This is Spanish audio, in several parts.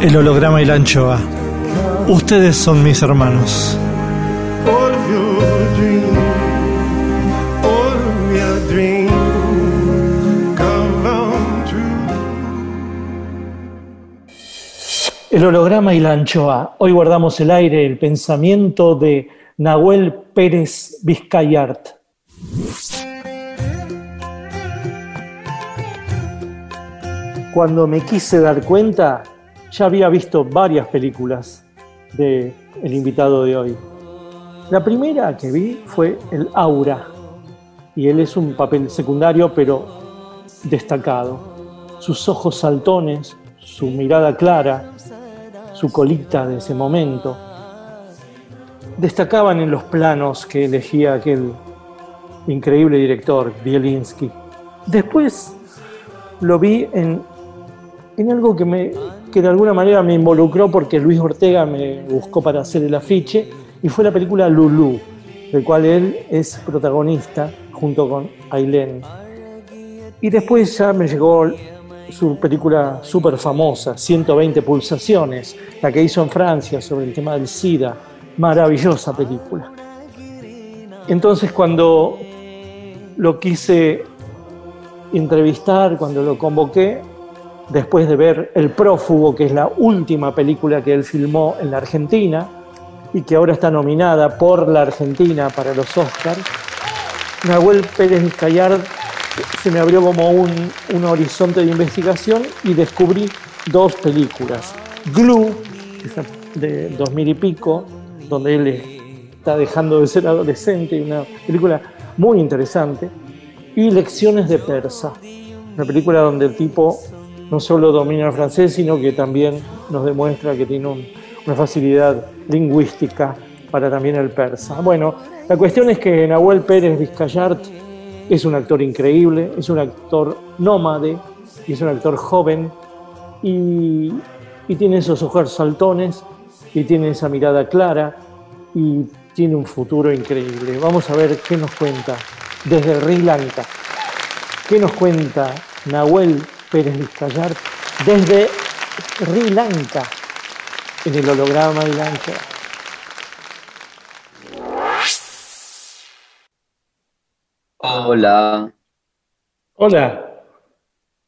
El holograma y la anchoa. Ustedes son mis hermanos. El holograma y la anchoa. Hoy guardamos el aire, el pensamiento de Nahuel Pérez Vizcayart. Cuando me quise dar cuenta, ya había visto varias películas de el invitado de hoy. La primera que vi fue El Aura, y él es un papel secundario pero destacado. Sus ojos saltones, su mirada clara, su colita de ese momento, destacaban en los planos que elegía aquel increíble director, Bielinski. Después lo vi en, en algo que, me, que de alguna manera me involucró porque Luis Ortega me buscó para hacer el afiche y fue la película Lulú, del cual él es protagonista junto con Ailén. Y después ya me llegó su película súper famosa, 120 pulsaciones, la que hizo en Francia sobre el tema del SIDA. Maravillosa película. Entonces cuando lo quise entrevistar, cuando lo convoqué, después de ver El Prófugo, que es la última película que él filmó en la Argentina y que ahora está nominada por la Argentina para los Oscars, Nahuel Pérez Vizcayart se me abrió como un, un horizonte de investigación y descubrí dos películas. Glue, de 2000 y pico, donde él está dejando de ser adolescente, una película muy interesante, y Lecciones de Persa, una película donde el tipo no solo domina el francés, sino que también nos demuestra que tiene un- una facilidad lingüística para también el persa. Bueno, la cuestión es que Nahuel Pérez Vizcayart es un actor increíble, es un actor nómade, es un actor joven y, y tiene esos ojos saltones y tiene esa mirada clara y tiene un futuro increíble. Vamos a ver qué nos cuenta desde Sri Lanka. ¿Qué nos cuenta Nahuel Pérez Vizcayart desde Sri Lanka en el holograma de Lanka? Hola, Hola.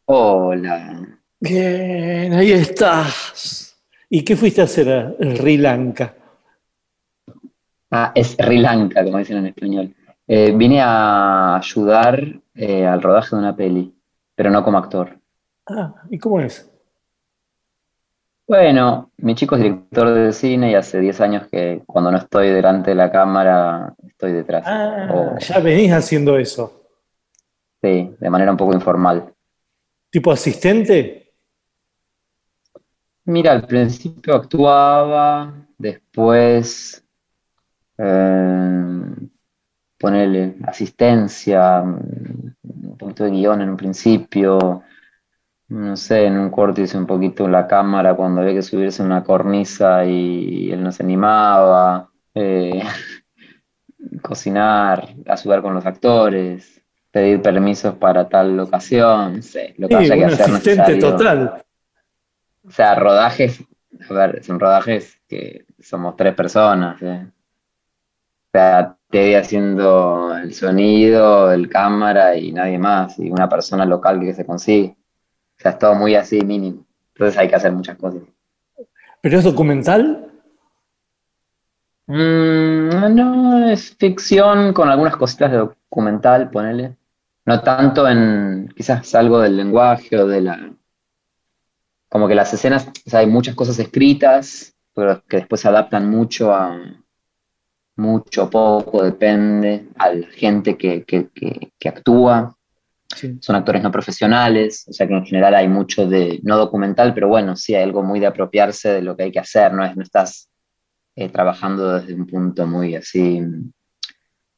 hola. Bien, ahí estás. ¿Y qué fuiste a hacer a Sri Lanka? Ah, es Sri Lanka, como dicen en español. Eh, vine a ayudar eh, al rodaje de una peli, pero no como actor. Ah, ¿y cómo es? Bueno, mi chico es director de cine y hace 10 años que cuando no estoy delante de la cámara, estoy detrás. Ah, O, ya venís haciendo eso. sí, de manera un poco informal. ¿Tipo asistente? Mira, al principio actuaba, después eh, ponerle asistencia, mm, un poquito de guion en un principio, no sé, en un corte hice un poquito la cámara cuando había que subirse una cornisa y él no se animaba. eh, cocinar, ayudar con los actores, pedir permisos para tal ocasión, no sé, lo que Sí, haya que hacer asistente necesario. total. O sea, rodajes, a ver, son rodajes que somos tres personas. ¿eh? O sea, Teddy haciendo el sonido, el cámara y nadie más, y una persona local que se consigue. O sea, es todo muy así mínimo. Entonces hay que hacer muchas cosas. ¿Pero es documental? Mm, no, es ficción con algunas cositas de documental, ponele. No tanto en quizás algo del lenguaje o de la... Como que las escenas, o sea, hay muchas cosas escritas, pero que después se adaptan mucho a... Mucho, poco, depende, a la gente que, que, que, que actúa. Sí. Son actores no profesionales, o sea que en general hay mucho de, no documental, pero bueno, sí hay algo muy de apropiarse de lo que hay que hacer, no es, no estás eh, trabajando desde un punto muy así,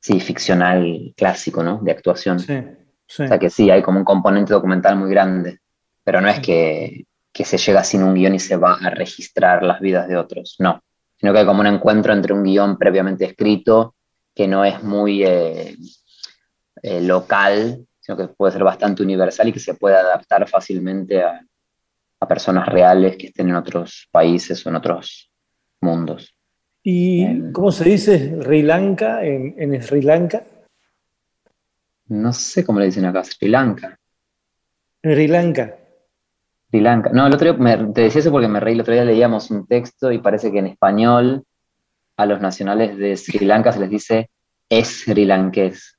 sí, ficcional, clásico, ¿no? De actuación. Sí, sí. O sea que sí, hay como un componente documental muy grande, pero no es que, que se llega sin un guion y se va a registrar las vidas de otros, no, sino que hay como un encuentro entre un guion previamente escrito que no es muy eh, eh, local, sino que puede ser bastante universal y que se puede adaptar fácilmente a, a personas reales que estén en otros países o en otros mundos. ¿Y Em. cómo se dice Sri Lanka en, en Sri Lanka? No sé cómo le dicen acá, Sri Lanka. Sri Lanka. Sri Lanka. No, el otro día, me- te decía eso porque me reí, el otro día leíamos un texto y parece que en español a los nacionales de Sri Lanka se les dice es Sri Lankés.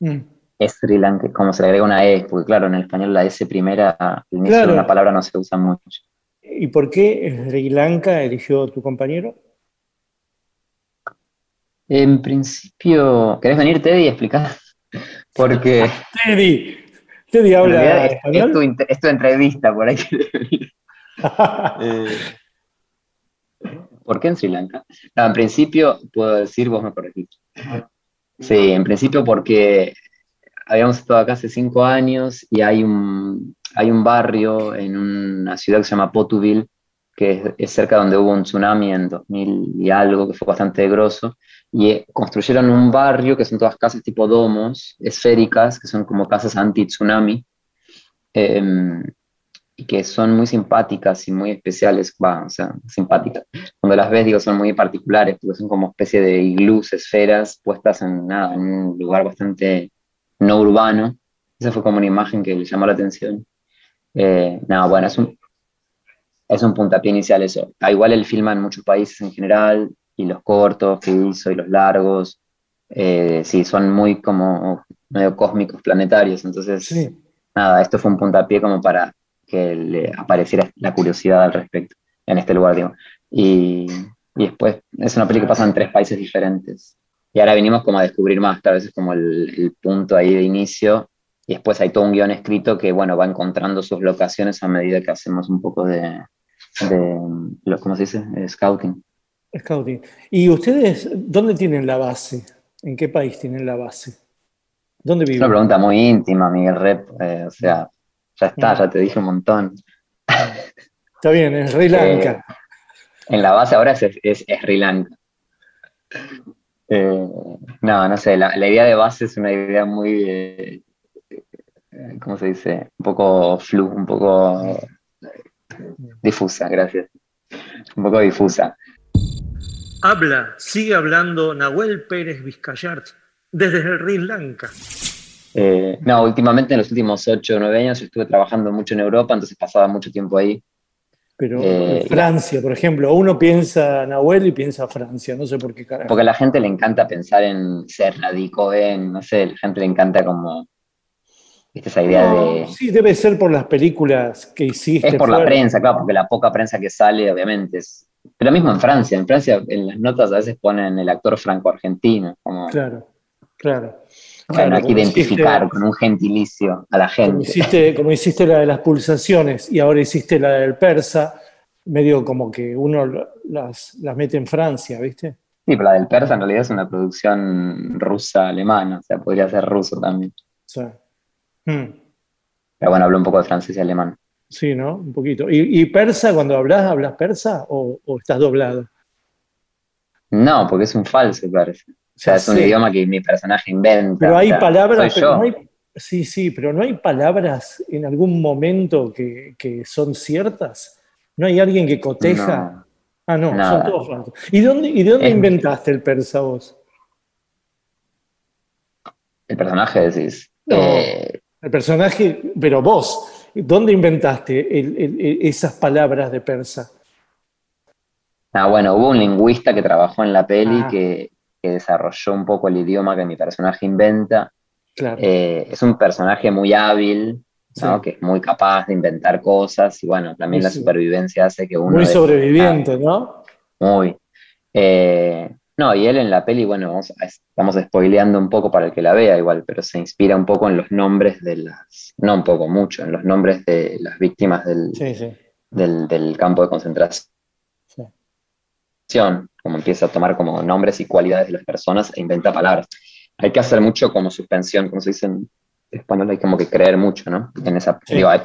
Mm. Es Sri Lanka, como se le agrega una E, porque claro, en el español la S primera, al inicio Claro. de una palabra no se usa mucho. ¿Y por qué Sri Lanka eligió tu compañero? En principio, ¿querés venir, Teddy, y explicar? Porque Teddy. Teddy habla es, es español. tu, inte- es tu entrevista, por ahí. Eh, ¿Por qué en Sri Lanka? No, en principio, puedo decir, vos me corregís. Sí, en principio porque habíamos estado acá hace cinco años y hay un, hay un barrio en una ciudad que se llama Potuville, que es, es cerca donde hubo un tsunami en 2000 y algo, que fue bastante grosso, y eh, construyeron un barrio que son todas casas tipo domos, esféricas, que son como casas anti-tsunami, em, y que son muy simpáticas y muy especiales, va, o sea, simpáticas. Cuando las ves, digo, son muy particulares, porque son como especie de iglús, esferas, puestas en, nada, en un lugar bastante no urbano. Esa fue como una imagen que le llamó la atención. Eh, nada, bueno, es un, es un puntapié inicial eso. Ah, igual él filma en muchos países en general, y los cortos que hizo y los largos, eh, sí, son muy como medio cósmicos, planetarios. Entonces, Sí. nada, esto fue un puntapié como para que le apareciera la curiosidad al respecto en este lugar, digo. Y, y después es una película que pasa en tres países diferentes. Y ahora venimos como a descubrir más, tal vez es como el, el punto ahí de inicio. Y después hay todo un guion escrito que, bueno, va encontrando sus locaciones a medida que hacemos un poco de, de ¿cómo se dice? Eh, scouting. Scouting. ¿Y ustedes dónde tienen la base? ¿En qué país tienen la base? ¿Dónde Es una viven? pregunta muy íntima, Miguel Rep. eh, o sea, ya está, ya te dije un montón. Está bien, en Sri Lanka. En la base ahora es, es- es Sri Lanka. Eh, no, no sé, la, la idea de base es una idea muy, eh, ¿cómo se dice? Un poco flu, un poco difusa, gracias. Un poco difusa. Habla, sigue hablando Nahuel Pérez Vizcayart desde Sri Lanka. Eh, no, últimamente en los últimos 8 o 9 años estuve trabajando mucho en Europa, entonces pasaba mucho tiempo ahí. Pero Eh, Francia, por ejemplo, uno piensa Nahuel y piensa Francia, no sé por qué carajo. Porque a la gente le encanta pensar en ser radicó en, no sé, a la gente le encanta como, viste, esa idea No, de... sí, debe ser por las películas que hiciste. Es por la prensa, claro, porque la poca prensa que sale, obviamente, es... Pero mismo en Francia, en Francia en las notas a veces ponen el actor franco-argentino, como Claro, claro. Bueno, Claro, hay que identificar hiciste- con un gentilicio a la Como gente. hiciste, como hiciste la de las pulsaciones y ahora hiciste la del persa, medio como que uno las, las mete en Francia, ¿viste? Sí, pero la del persa en realidad es una producción rusa-alemana, o sea, podría ser ruso también. O sea, mm. Pero bueno, hablo un poco de francés y alemán. Sí, ¿no? Un poquito. ¿Y, y persa, cuando hablas, hablas persa o, o estás doblado? No, porque es un falso persa. O sea, es un idioma que mi personaje inventa. Pero hay o sea, palabras, pero no hay, sí, sí, pero no hay palabras en algún momento que, que son ciertas. ¿No hay alguien que coteja? No. Ah, no, Nada. son todos falsos. ¿Y dónde, y de dónde Es- inventaste el persa vos? El personaje decís. No. Eh, El personaje, pero vos, ¿dónde inventaste el- el- el- esas palabras de persa? ah, bueno, hubo un lingüista que trabajó en la peli Ah. que, que desarrolló un poco el idioma que mi personaje inventa. Claro. Eh, es un personaje muy hábil, ¿no? Sí. que es muy capaz de inventar cosas y bueno, también la supervivencia hace que uno... Muy sobreviviente, ¿no? Muy. Eh, no, y él en la peli, bueno, vamos, estamos spoileando un poco para el que la vea igual, pero se inspira un poco en los nombres de las, no un poco, mucho, en los nombres de las víctimas del, Sí, del, del campo de concentración, sí. Como empieza a tomar como nombres y cualidades de las personas e inventa palabras. Hay que hacer mucho como suspensión, como se dice en español, hay como que creer mucho, ¿no? En esa, Sí. digo, hay,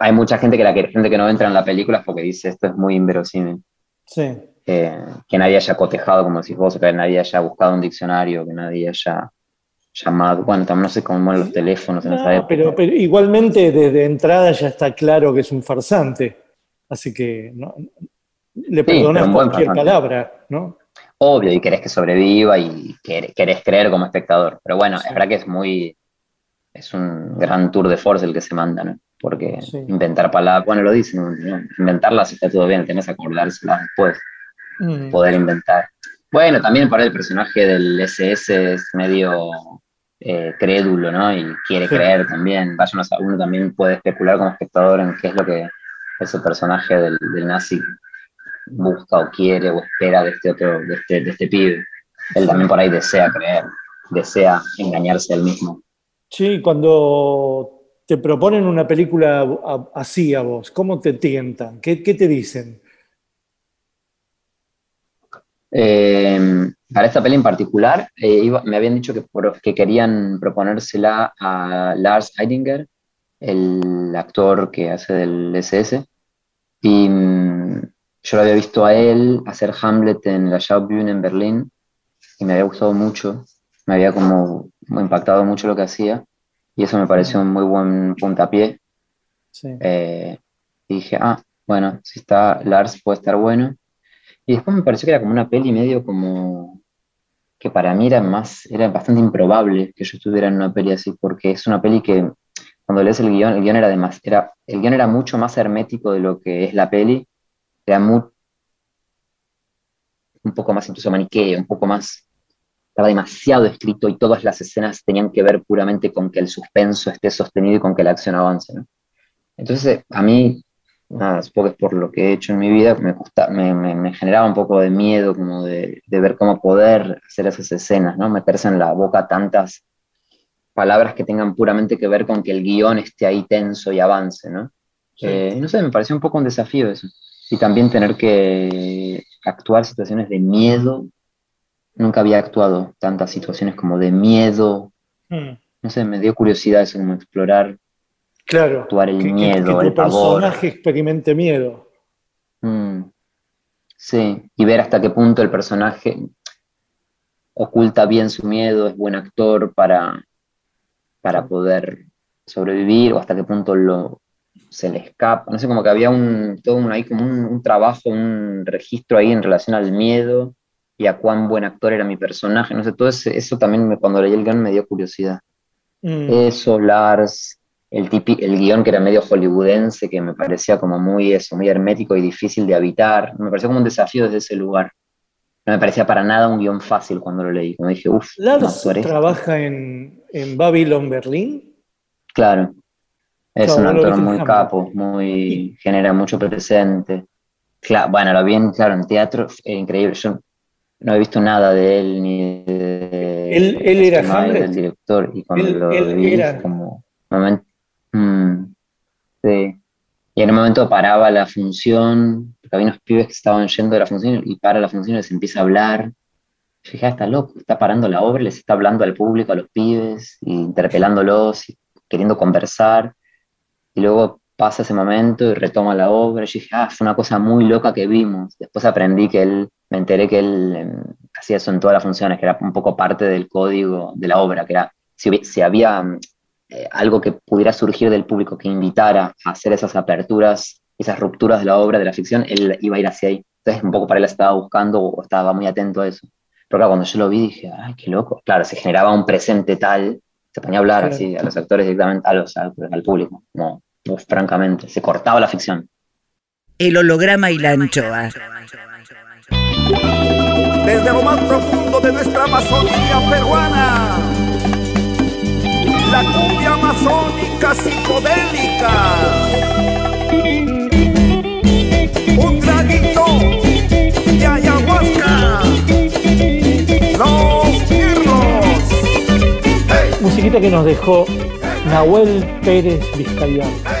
hay mucha gente que la que- gente que no entra en la película porque dice esto es muy inverosímil. Sí. eh, que nadie haya cotejado, como decís vos, que nadie haya buscado un diccionario, que nadie haya llamado, bueno, también no sé cómo eran los teléfonos en esa No, época. pero, pero igualmente desde entrada ya está claro que es un farsante. Así que no- le perdonas buen cualquier palabra, ¿no? Obvio, y querés que sobreviva y quer- querés creer como espectador. Pero bueno, Sí. es verdad que es muy, es un gran tour de force el que se manda, ¿no? Porque Sí. inventar palabras, bueno, lo dicen, ¿no? inventarlas está todo bien, tenés que acordárselas después. Mm. poder inventar. Bueno, también para el personaje del SS es medio eh, crédulo, ¿no? Y quiere Sí. creer también. Vaya uno, a- uno también puede especular como espectador en qué es lo que ese personaje del, del nazi busca o quiere o espera de este otro, de este, de este pibe. Él también por ahí desea creer, desea engañarse a él mismo. Sí, cuando te proponen una película así a vos, ¿cómo te tientan? ¿Qué, qué te dicen? Eh, para esta peli en particular, eh, iba- me habían dicho que, por- que querían proponérsela a Lars Eidinger, el actor que hace del SS, y mm, yo lo había visto a él hacer Hamlet en la Schaubühne en Berlín, y me había gustado mucho, me había como impactado mucho lo que hacía, y eso me pareció un muy buen puntapié. Sí. Eh, y dije, ah, bueno, si está Lars puede estar bueno. Y después me pareció que era como una peli medio como que para mí era más, era bastante improbable que yo estuviera en una peli así, porque es una peli que cuando lees el guion, el guion era, era, el guion era mucho más hermético de lo que es la peli, era muy, un poco más incluso maniqueo, un poco más, estaba demasiado escrito y todas las escenas tenían que ver puramente con que el suspenso esté sostenido y con que la acción avance, ¿no? Entonces, a mí, nada, supongo que es por lo que he hecho en mi vida, me, gusta, me, me- me generaba un poco de miedo como de, de ver cómo poder hacer esas escenas, ¿no? Meterse en la boca tantas palabras que tengan puramente que ver con que el guion esté ahí tenso y avance, ¿no? Sí. Eh, no sé, me pareció un poco un desafío eso. Y también tener que actuar situaciones de miedo. Nunca había actuado tantas situaciones como de miedo. Mm. No sé, me dio curiosidad eso, como explorar Claro. actuar el que, miedo, que tu el pavor. personaje experimente miedo. Mm, sí, y ver hasta qué punto el personaje oculta bien su miedo, es buen actor para, para poder sobrevivir, o hasta qué punto lo, se le escapa. No sé, como que había un, todo un, ahí como un, un trabajo, un registro ahí en relación al miedo y a cuán buen actor era mi personaje. No sé, todo ese- eso también me- cuando leí el guion me dio curiosidad. Mm. Eso, Lars, el, tipi- el guion que era medio hollywoodense, que me parecía como muy eso, muy hermético y difícil de habitar. Me pareció como un desafío desde ese lugar. No me parecía para nada un guion fácil cuando lo leí. Como dije, uff, Lars trabaja en, en Babylon Berlín. Claro. Es Claro, un actor muy capo, muy genera mucho presente. Cla- bueno, lo vi en, claro, en teatro, es increíble. Yo no he visto nada de él ni de Él- él era Mayer, Hamlet. del director y cuando Él- lo él vi era. como mm, sí. Y en un momento paraba la función, porque había unos pibes que estaban yendo de la función y para la función y les empieza a hablar. Dije, ah, está loco, está parando la obra, les está hablando al público, a los pibes, y interpelándolos, y queriendo conversar. Y luego pasa ese momento y retoma la obra. Yo dije, ah, fue una cosa muy loca que vimos. Después aprendí que él, me enteré que él em, hacía eso en todas las funciones, que era un poco parte del código de la obra, que era si, si había mm, eh, algo que pudiera surgir del público que invitara a hacer esas aperturas, esas rupturas de la obra, de la ficción, él iba a ir hacia ahí. Entonces, un poco para él estaba buscando o estaba muy atento a eso. Pero claro, cuando yo lo vi dije, ay, qué loco. Claro, se generaba un presente tal, se ponía a hablar Claro. así a los actores directamente, a los, al, al público, uf, francamente, se cortaba la ficción. El holograma y la anchoa. desde lo más profundo de nuestra Amazonía peruana. La cumbia amazónica psicodélica. Un traguito de ayahuasca. Los mirlos. Hey, Musiquita que nos dejó Nahuel Pérez Vizcayán.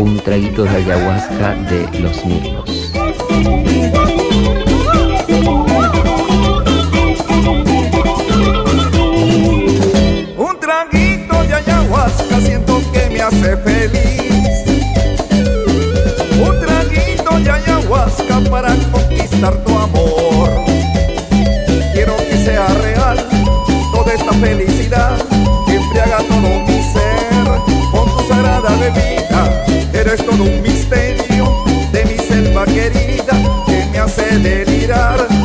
Un traguito de ayahuasca de los mirlos. Un traguito de ayahuasca siento que me hace feliz. Un traguito de ayahuasca para conquistar tu amor. Quiero que sea real toda esta felicidad que embriaga todo sagrada bebida. Eres todo un misterio de mi selva querida que me hace delirar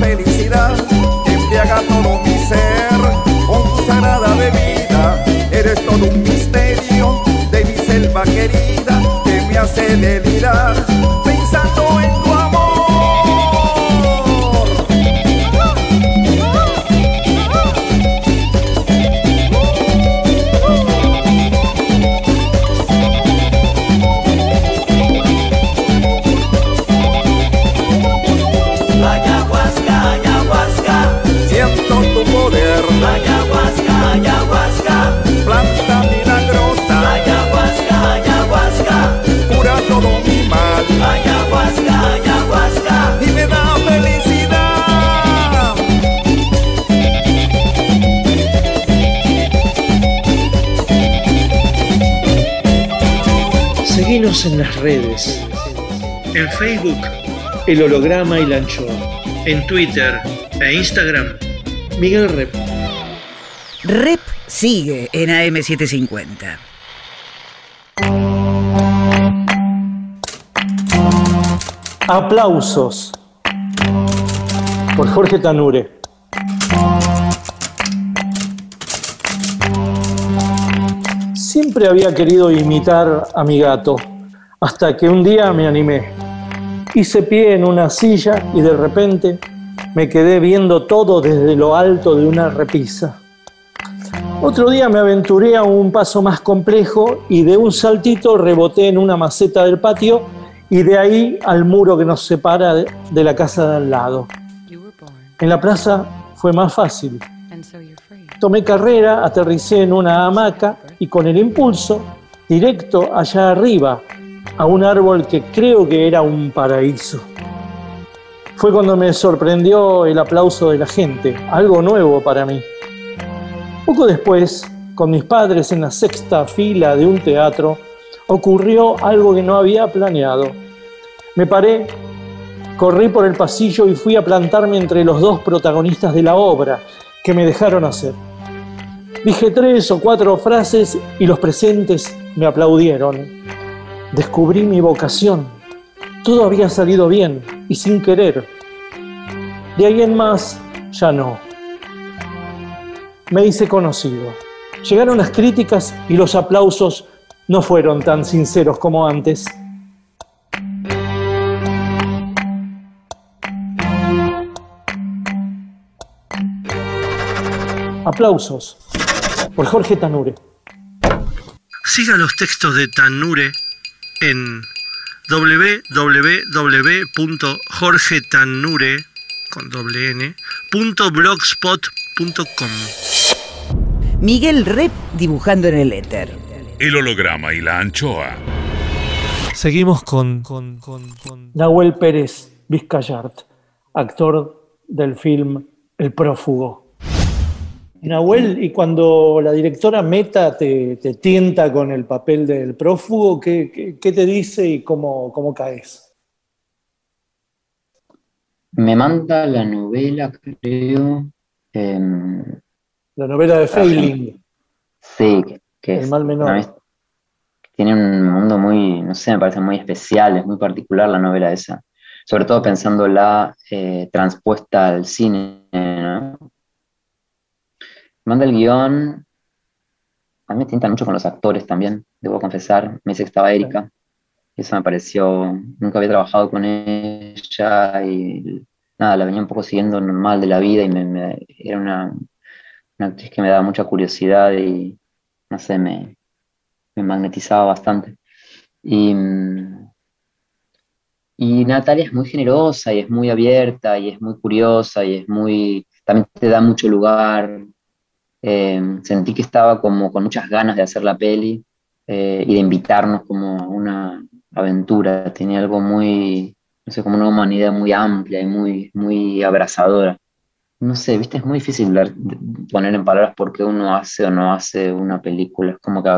felicidad embriaga todo mi ser con tu sagrada bebida. Eres todo un misterio de mi selva querida que me hace delirar pensando en Seguinos en las redes. En Facebook, El Holograma y la Anchoa. En Twitter e Instagram, Miguel Rep. Rep sigue en AM750. Aplausos por Jorge Tanure. Siempre había querido imitar a mi gato, hasta que un día me animé. Hice pie en una silla y de repente me quedé viendo todo desde lo alto de una repisa. Otro día me aventuré a un paso más complejo y de un saltito reboté en una maceta del patio y de ahí al muro que nos separa de, la casa de al lado. En la plaza fue más fácil. Tomé carrera, aterricé en una hamaca y con el impulso, directo allá arriba, a un árbol que creo que era un paraíso. Fue cuando me sorprendió el aplauso de la gente, algo nuevo para mí. Poco después, con mis padres en la sexta fila de un teatro, ocurrió algo que no había planeado. Me paré, corrí por el pasillo y fui a plantarme entre los dos protagonistas de la obra que me dejaron hacer. Dije tres o cuatro frases y los presentes me aplaudieron. Descubrí mi vocación. Todo había salido bien y sin querer. De ahí en más, ya no. Me hice conocido. Llegaron las críticas y los aplausos no fueron tan sinceros como antes. Aplausos por Jorge Tanure. Siga los textos de Tanure en www.jorgetanure con doble n, punto blogspot.com. Miguel Rep dibujando en el éter. El holograma y la anchoa. Seguimos con, con, con, con Nahuel Pérez Vizcayart, actor del film El prófugo. Nahuel, y cuando la directora Meta te, te tienta con el papel del prófugo, ¿qué, qué- qué te dice y cómo, cómo caes? Me manda la novela, creo. em, La novela de Feiling, sí, que- que El es mal menor. tiene un mundo muy, no sé, me parece muy especial, es muy particular la novela esa. Sobre todo pensándola eh, transpuesta al cine, ¿no? Manda el guion. A mí me tienta mucho con los actores también, debo confesar. Me dice que estaba Erika. Eso me pareció. Nunca había trabajado con ella y nada, la venía un poco siguiendo normal de la vida y me, me- era una, una actriz que me daba mucha curiosidad y no sé, me, me magnetizaba bastante. Y, y Natalia es muy generosa y es muy abierta y es muy curiosa y es muy, también te da mucho lugar. Eh, sentí que estaba como con muchas ganas de hacer la peli eh, y de invitarnos como a una aventura. Tenía algo muy, no sé, como una humanidad muy amplia y muy, muy abrazadora. No sé, viste, es muy difícil dar- poner en palabras por qué uno hace o no hace una película. Es como que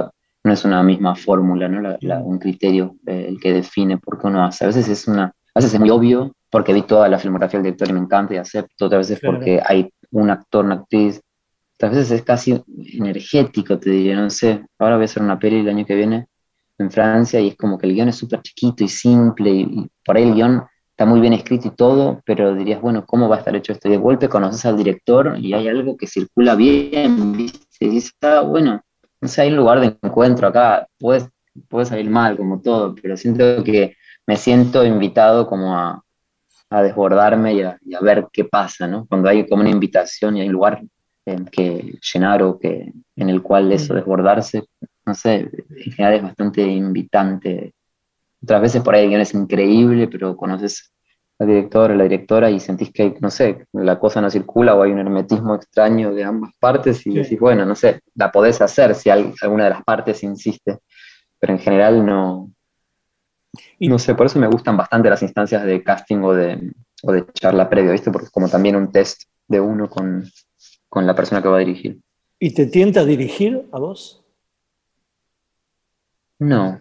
no es una misma fórmula, ¿no? La- la- un criterio eh, el que define por qué uno hace. A veces es una, a veces es muy obvio porque vi toda la filmografía del director y me encanta y acepto. Otras veces Claro. porque hay un actor, una actriz. Otras veces es casi energético, te diría, no sé. Ahora voy a hacer una peli el año que viene en Francia y es como que el guion es súper chiquito y simple y, y por ahí el guion está muy bien escrito y todo, pero dirías, bueno, ¿cómo va a estar hecho esto? Y de golpe conoces al director y hay algo que circula bien, ¿viste? Y dices, ah, bueno, no sé, hay un lugar de encuentro acá, puede, puede salir mal como todo, pero siento que me siento invitado como a, a desbordarme y a, ver qué pasa, ¿no? Cuando hay como una invitación y hay un lugar que llenar o que, en el cual eso, desbordarse, no sé, en general es bastante invitante. Otras veces por ahí el guion es increíble, pero conoces al director o la directora y sentís que, no sé, la cosa no circula o hay un hermetismo extraño de ambas partes y Sí. decís, bueno, no sé, la podés hacer si al- alguna de las partes insiste, pero en general no, Y- no sé, por eso me gustan bastante las instancias de casting o de, o de charla previa, ¿viste? Porque es como también un test de uno con, con la persona que va a dirigir. ¿Y te tienta dirigir a vos? No,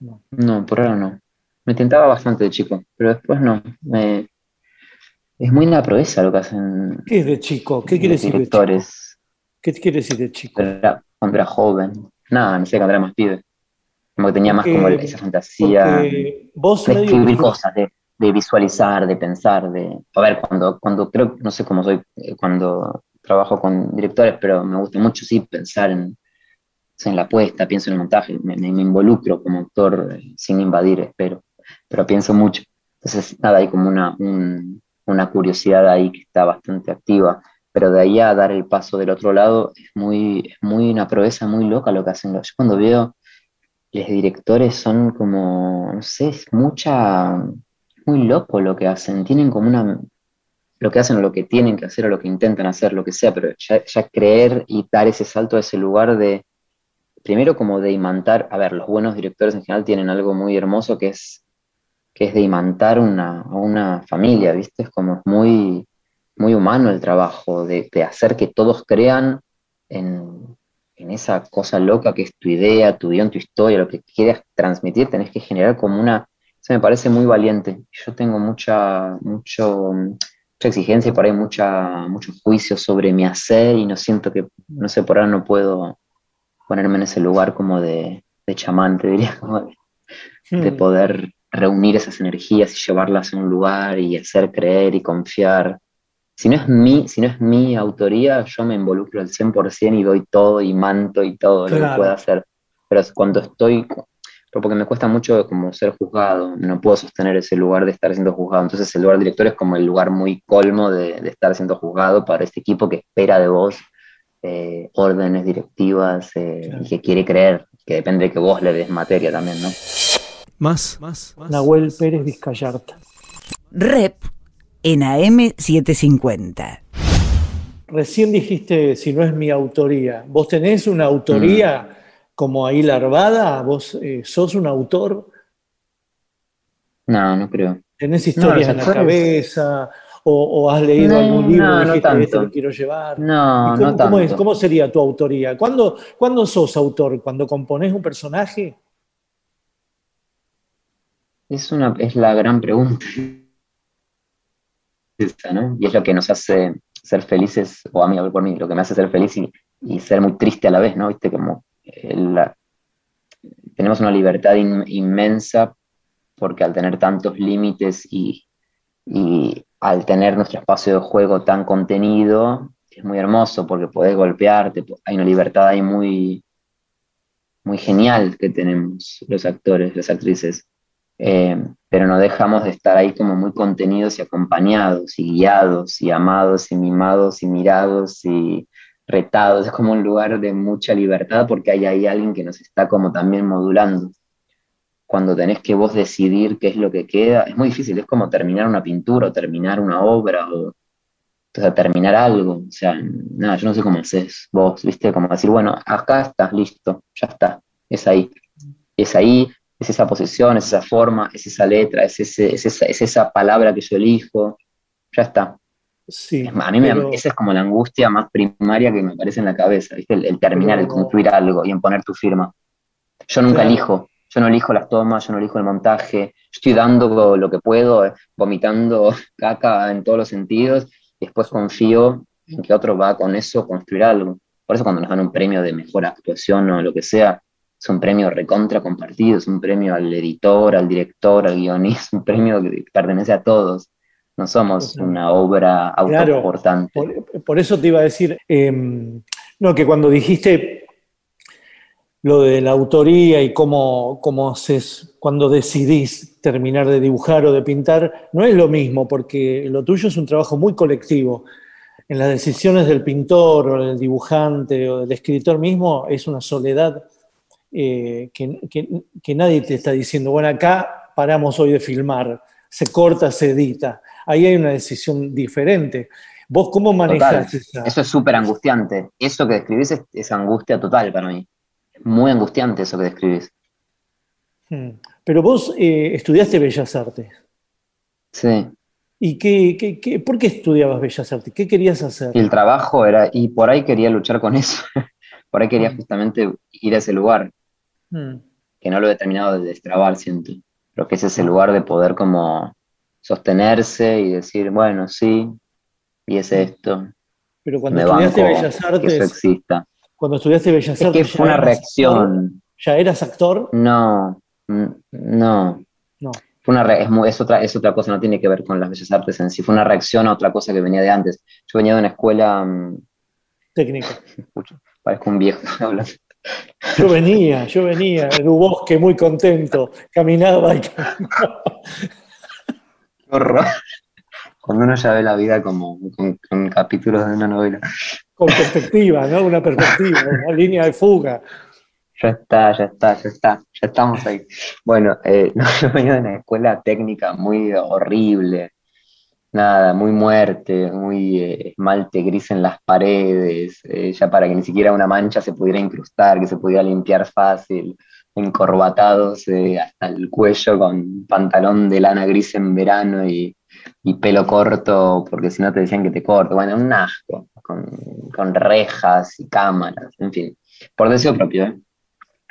No. no, por ahora no. Me tentaba bastante de chico, pero después no. Me- es muy una proeza lo que hacen ¿Qué es de chico? ¿Qué quiere decir de chico? ¿Qué quiere decir de chico? cuando era, cuando era joven. Nada, no sé, cuando era más pibe. Como que tenía más como esa fantasía vos de escribir cosas, de, de visualizar, de pensar, de... A ver, cuando, cuando creo, no sé cómo soy eh, cuando trabajo con directores, pero me gusta mucho, sí, pensar en, en la puesta, pienso en el montaje, me, involucro como actor eh, sin invadir, espero, pero pienso mucho. Entonces, nada, hay como una, un- una curiosidad ahí que está bastante activa, pero de ahí a dar el paso del otro lado es muy, muy una proeza muy loca lo que hacen. Yo cuando veo los directores son como, no sé, es mucha, muy loco lo que hacen, tienen como una, lo que hacen o lo que tienen que hacer o lo que intentan hacer, lo que sea, pero ya, creer y dar ese salto a ese lugar de, primero como de imantar, a ver, los buenos directores en general tienen algo muy hermoso que es, que es de imantar una, una familia, ¿viste? Es como muy, muy humano el trabajo, de, de hacer que todos crean en, en esa cosa loca que es tu idea, tu guion, tu historia, lo que quieras transmitir, tenés que generar como una... Eso me parece muy valiente. Yo tengo mucha, mucho, mucha exigencia y por ahí mucha, mucho juicio sobre mi hacer y no siento que, no sé, por ahora no puedo ponerme en ese lugar como de, de chamán, te diría, como de, de Hmm. poder reunir esas energías y llevarlas a un lugar y hacer creer y confiar. Si no es mi, si no es mi autoría, yo me involucro al 100% y doy todo y manto y todo lo que pueda hacer. Pero cuando estoy, pero porque me cuesta mucho como ser juzgado, no puedo sostener ese lugar de estar siendo juzgado. Entonces el lugar de director es como el lugar muy colmo de, de estar siendo juzgado para este equipo que espera de vos eh, órdenes directivas eh, Claro. y que quiere creer, que depende de que vos le des materia también, ¿no? Más, más, más. Nahuel Pérez Vizcayarta. Rep en AM750. Recién dijiste si no es mi autoría. ¿Vos tenés una autoría Mm. Como ahí larvada? ¿Vos eh, sos un autor? No, no creo. ¿Tenés historias en la cabeza? ¿O, o has leído No, algún libro no, y no dijiste esto tanto. lo quiero llevar? No, ¿Y cómo, no tanto. cómo es- cómo sería tu autoría? ¿Cuándo, ¿Cuándo sos autor? ¿Cuando componés un personaje? Es una, es la gran pregunta. Y es lo que nos hace ser felices, o a mí, hablo por mí, lo que me hace ser feliz y, y ser muy triste a la vez, ¿no? Viste, como tenemos una libertad in- inmensa porque al tener tantos límites y, y al tener nuestro espacio de juego tan contenido, es muy hermoso porque podés golpearte, hay una libertad ahí muy, muy genial que tenemos los actores, las actrices. Eh, pero no dejamos de estar ahí como muy contenidos y acompañados y guiados y amados y mimados y mirados y retados. Es como un lugar de mucha libertad porque hay ahí alguien que nos está como también modulando. Cuando tenés que vos decidir qué es lo que queda, es muy difícil, es como terminar una pintura o terminar una obra o, o sea, terminar algo. O sea, nada, yo no sé cómo haces vos, ¿viste? Como decir, bueno, acá estás listo, ya está, es ahí. Es ahí, es esa posición, es esa forma, es esa letra, es, ese, es, esa, es esa palabra que yo elijo, ya está. Sí. A mí me- esa es como la angustia más primaria que me aparece en la cabeza, ¿viste? El, el terminar, el concluir algo y en poner tu firma. Yo nunca Claro. elijo, yo no elijo las tomas, yo no elijo el montaje, yo estoy dando lo que puedo, eh, vomitando caca en todos los sentidos, y después confío en que otro va con eso a construir algo. Por eso cuando nos dan un premio de mejor actuación o lo que sea, es un premio recontra compartido, es un premio al editor, al director, al guionista, un premio que pertenece a todos. No somos una obra Claro. autoportante. Por, por eso te iba a decir, eh, no, que cuando dijiste lo de la autoría y cómo, cómo haces cuando decidís terminar de dibujar o de pintar, no es lo mismo, porque lo tuyo es un trabajo muy colectivo. En las decisiones del pintor o del dibujante o del escritor mismo es una soledad eh, que, que- que nadie te está diciendo, bueno, acá paramos hoy de filmar, se corta, se edita. Ahí hay una decisión diferente. ¿Vos cómo Total. manejás esa? Eso es súper angustiante. Eso que describís es, es angustia total para mí. Muy angustiante eso que describís. Hmm. Pero vos eh, estudiaste Bellas Artes. Sí. ¿Y qué, qué- qué- por qué estudiabas Bellas Artes? ¿Qué querías hacer? El trabajo era, y por ahí quería luchar con eso. por ahí quería justamente ir a ese lugar, Hmm. que no lo he terminado de destrabar, siento. Pero que es ese lugar de poder como sostenerse y decir, bueno, sí, y es esto. Pero cuando Me estudiaste Bellas eso Artes, exista. cuando estudiaste Bellas Es Artes, que ¿ya fue una reacción. actor? ¿Ya eras actor? No, mm, no. No. Fue una es, es otra, es otra cosa, no tiene que ver con las bellas artes en sí. Fue una reacción a otra cosa que venía de antes. Yo venía de una escuela, mm, Técnico. pucha, parezco un viejo hablando. Yo venía, yo venía en un bosque muy contento, caminaba y caminaba. Horror. Cuando uno ya ve la vida como con, con capítulos de una novela. con perspectiva, ¿no? Una perspectiva, una línea de fuga. Ya está, ya está, ya está, ya estamos ahí. Bueno, eh, no, yo venía de una escuela técnica muy horrible, nada, muy muerte, muy eh, esmalte gris en las paredes, eh, ya para que ni siquiera una mancha se pudiera incrustar, que se pudiera limpiar fácil, encorbatados eh, hasta el cuello con pantalón de lana gris en verano y, y pelo corto, porque si no te decían que te corto, bueno, un asco, con, con rejas y cámaras, en fin. por deseo propio, ¿eh?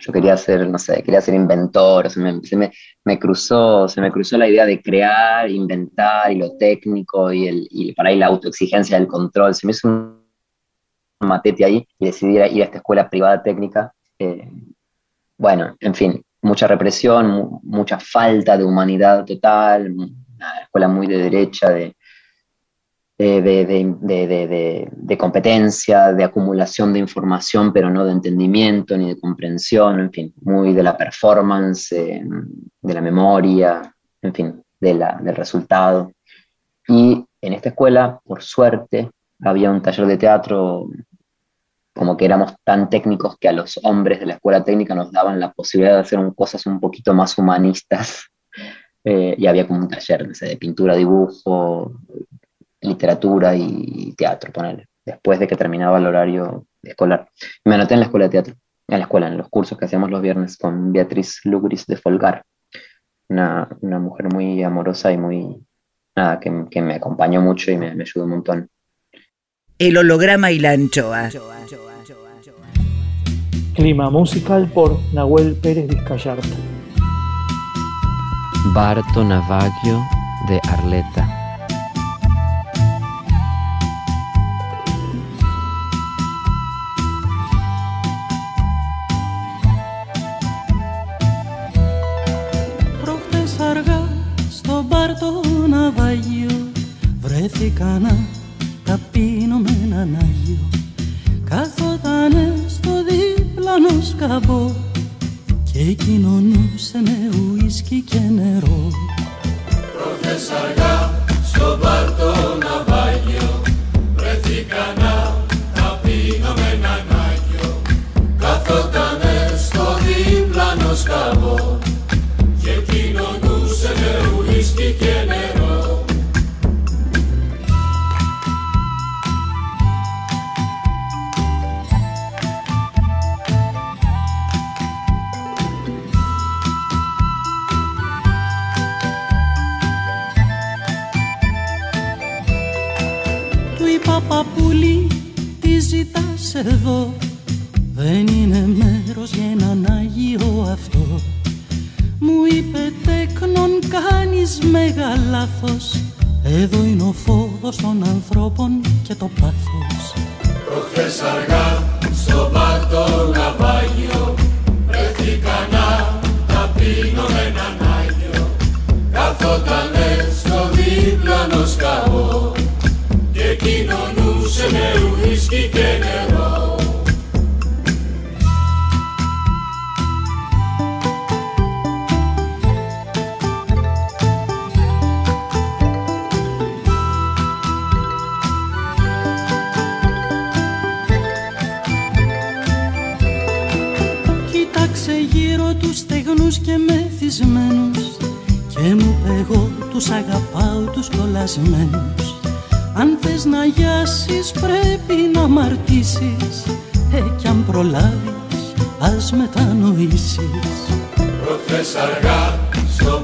Yo quería ser, no sé, quería ser inventor, o sea, me- se me, cruzó, se me cruzó la idea de crear, inventar y lo técnico y, el, y por ahí la autoexigencia del control. Se me hizo un matete ahí y decidí ir a, ir a esta escuela privada técnica. eh, bueno, en fin, mucha represión, mu- mucha falta de humanidad total, una escuela muy de derecha, de, de, de- de- de- de- de- de competencia, de acumulación de información, pero no de entendimiento ni de comprensión, en fin, muy de la performance, eh, de la memoria, en fin, de la, del resultado. Y en esta escuela, por suerte, había un taller de teatro, como que éramos tan técnicos que a los hombres de la escuela técnica nos daban la posibilidad de hacer un- cosas un poquito más humanistas. Eh, y había como un taller no sé, de pintura, dibujo, literatura y teatro, ponele, después de que terminaba el horario escolar. Me anoté en la escuela de teatro, en la escuela, en los cursos que hacíamos los viernes con Beatriz Lugris de Folgar, una, una mujer muy amorosa y muy, nada, que, que me acompañó mucho y me, me ayudó un montón. El holograma y la anchoa. Clima musical por Nahuel Pérez Vizcayarta. Barto Navaggio de Arleta. Προχτές αργά στο μπαρ το ναυάγιο Βρέθηκα να ταπείνω με έναν Άγιο Καθότανε στο δίπλανο σκαμπό Και κοινωνούσε με ουίσκι και νερό. Προχθές αργά στο μπαρ το ναυάγιο Βρέθηκα να ταπείνω με έναν Άγιο Καθότανε στο δίπλανο σκαμπό Και κοινωνούσε με ουίσκι και εδώ. Δεν είναι μέρος για έναν Άγιο αυτό. Μου είπε τέκνον κάνεις μέγα λάθος. Εδώ είναι ο φόβος των ανθρώπων και το πάθος Προχθές αργά στο μπαρ το αγαπάω τους κολλασμένους. Αν θες να γιάσεις πρέπει να αμαρτήσεις Ε, κι αν προλάβεις ας μετανοήσεις. Προχθές αργά στο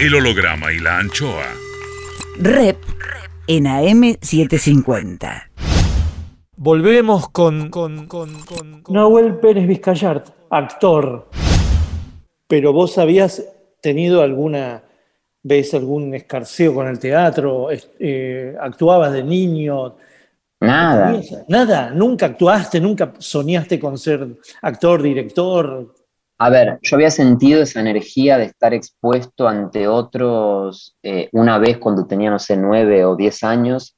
El holograma y la anchoa. Rep en AM750. Volvemos con, con, con, con, con- Nahuel Pérez Vizcayart, actor. Pero vos habías tenido alguna vez algún escarceo con el teatro, eh, actuabas de niño. Nada. ¿Tenías- Nada, nunca actuaste, nunca soñaste con ser actor, director. A ver, yo había sentido esa energía de estar expuesto ante otros eh, una vez cuando tenía, no sé, nueve o diez años,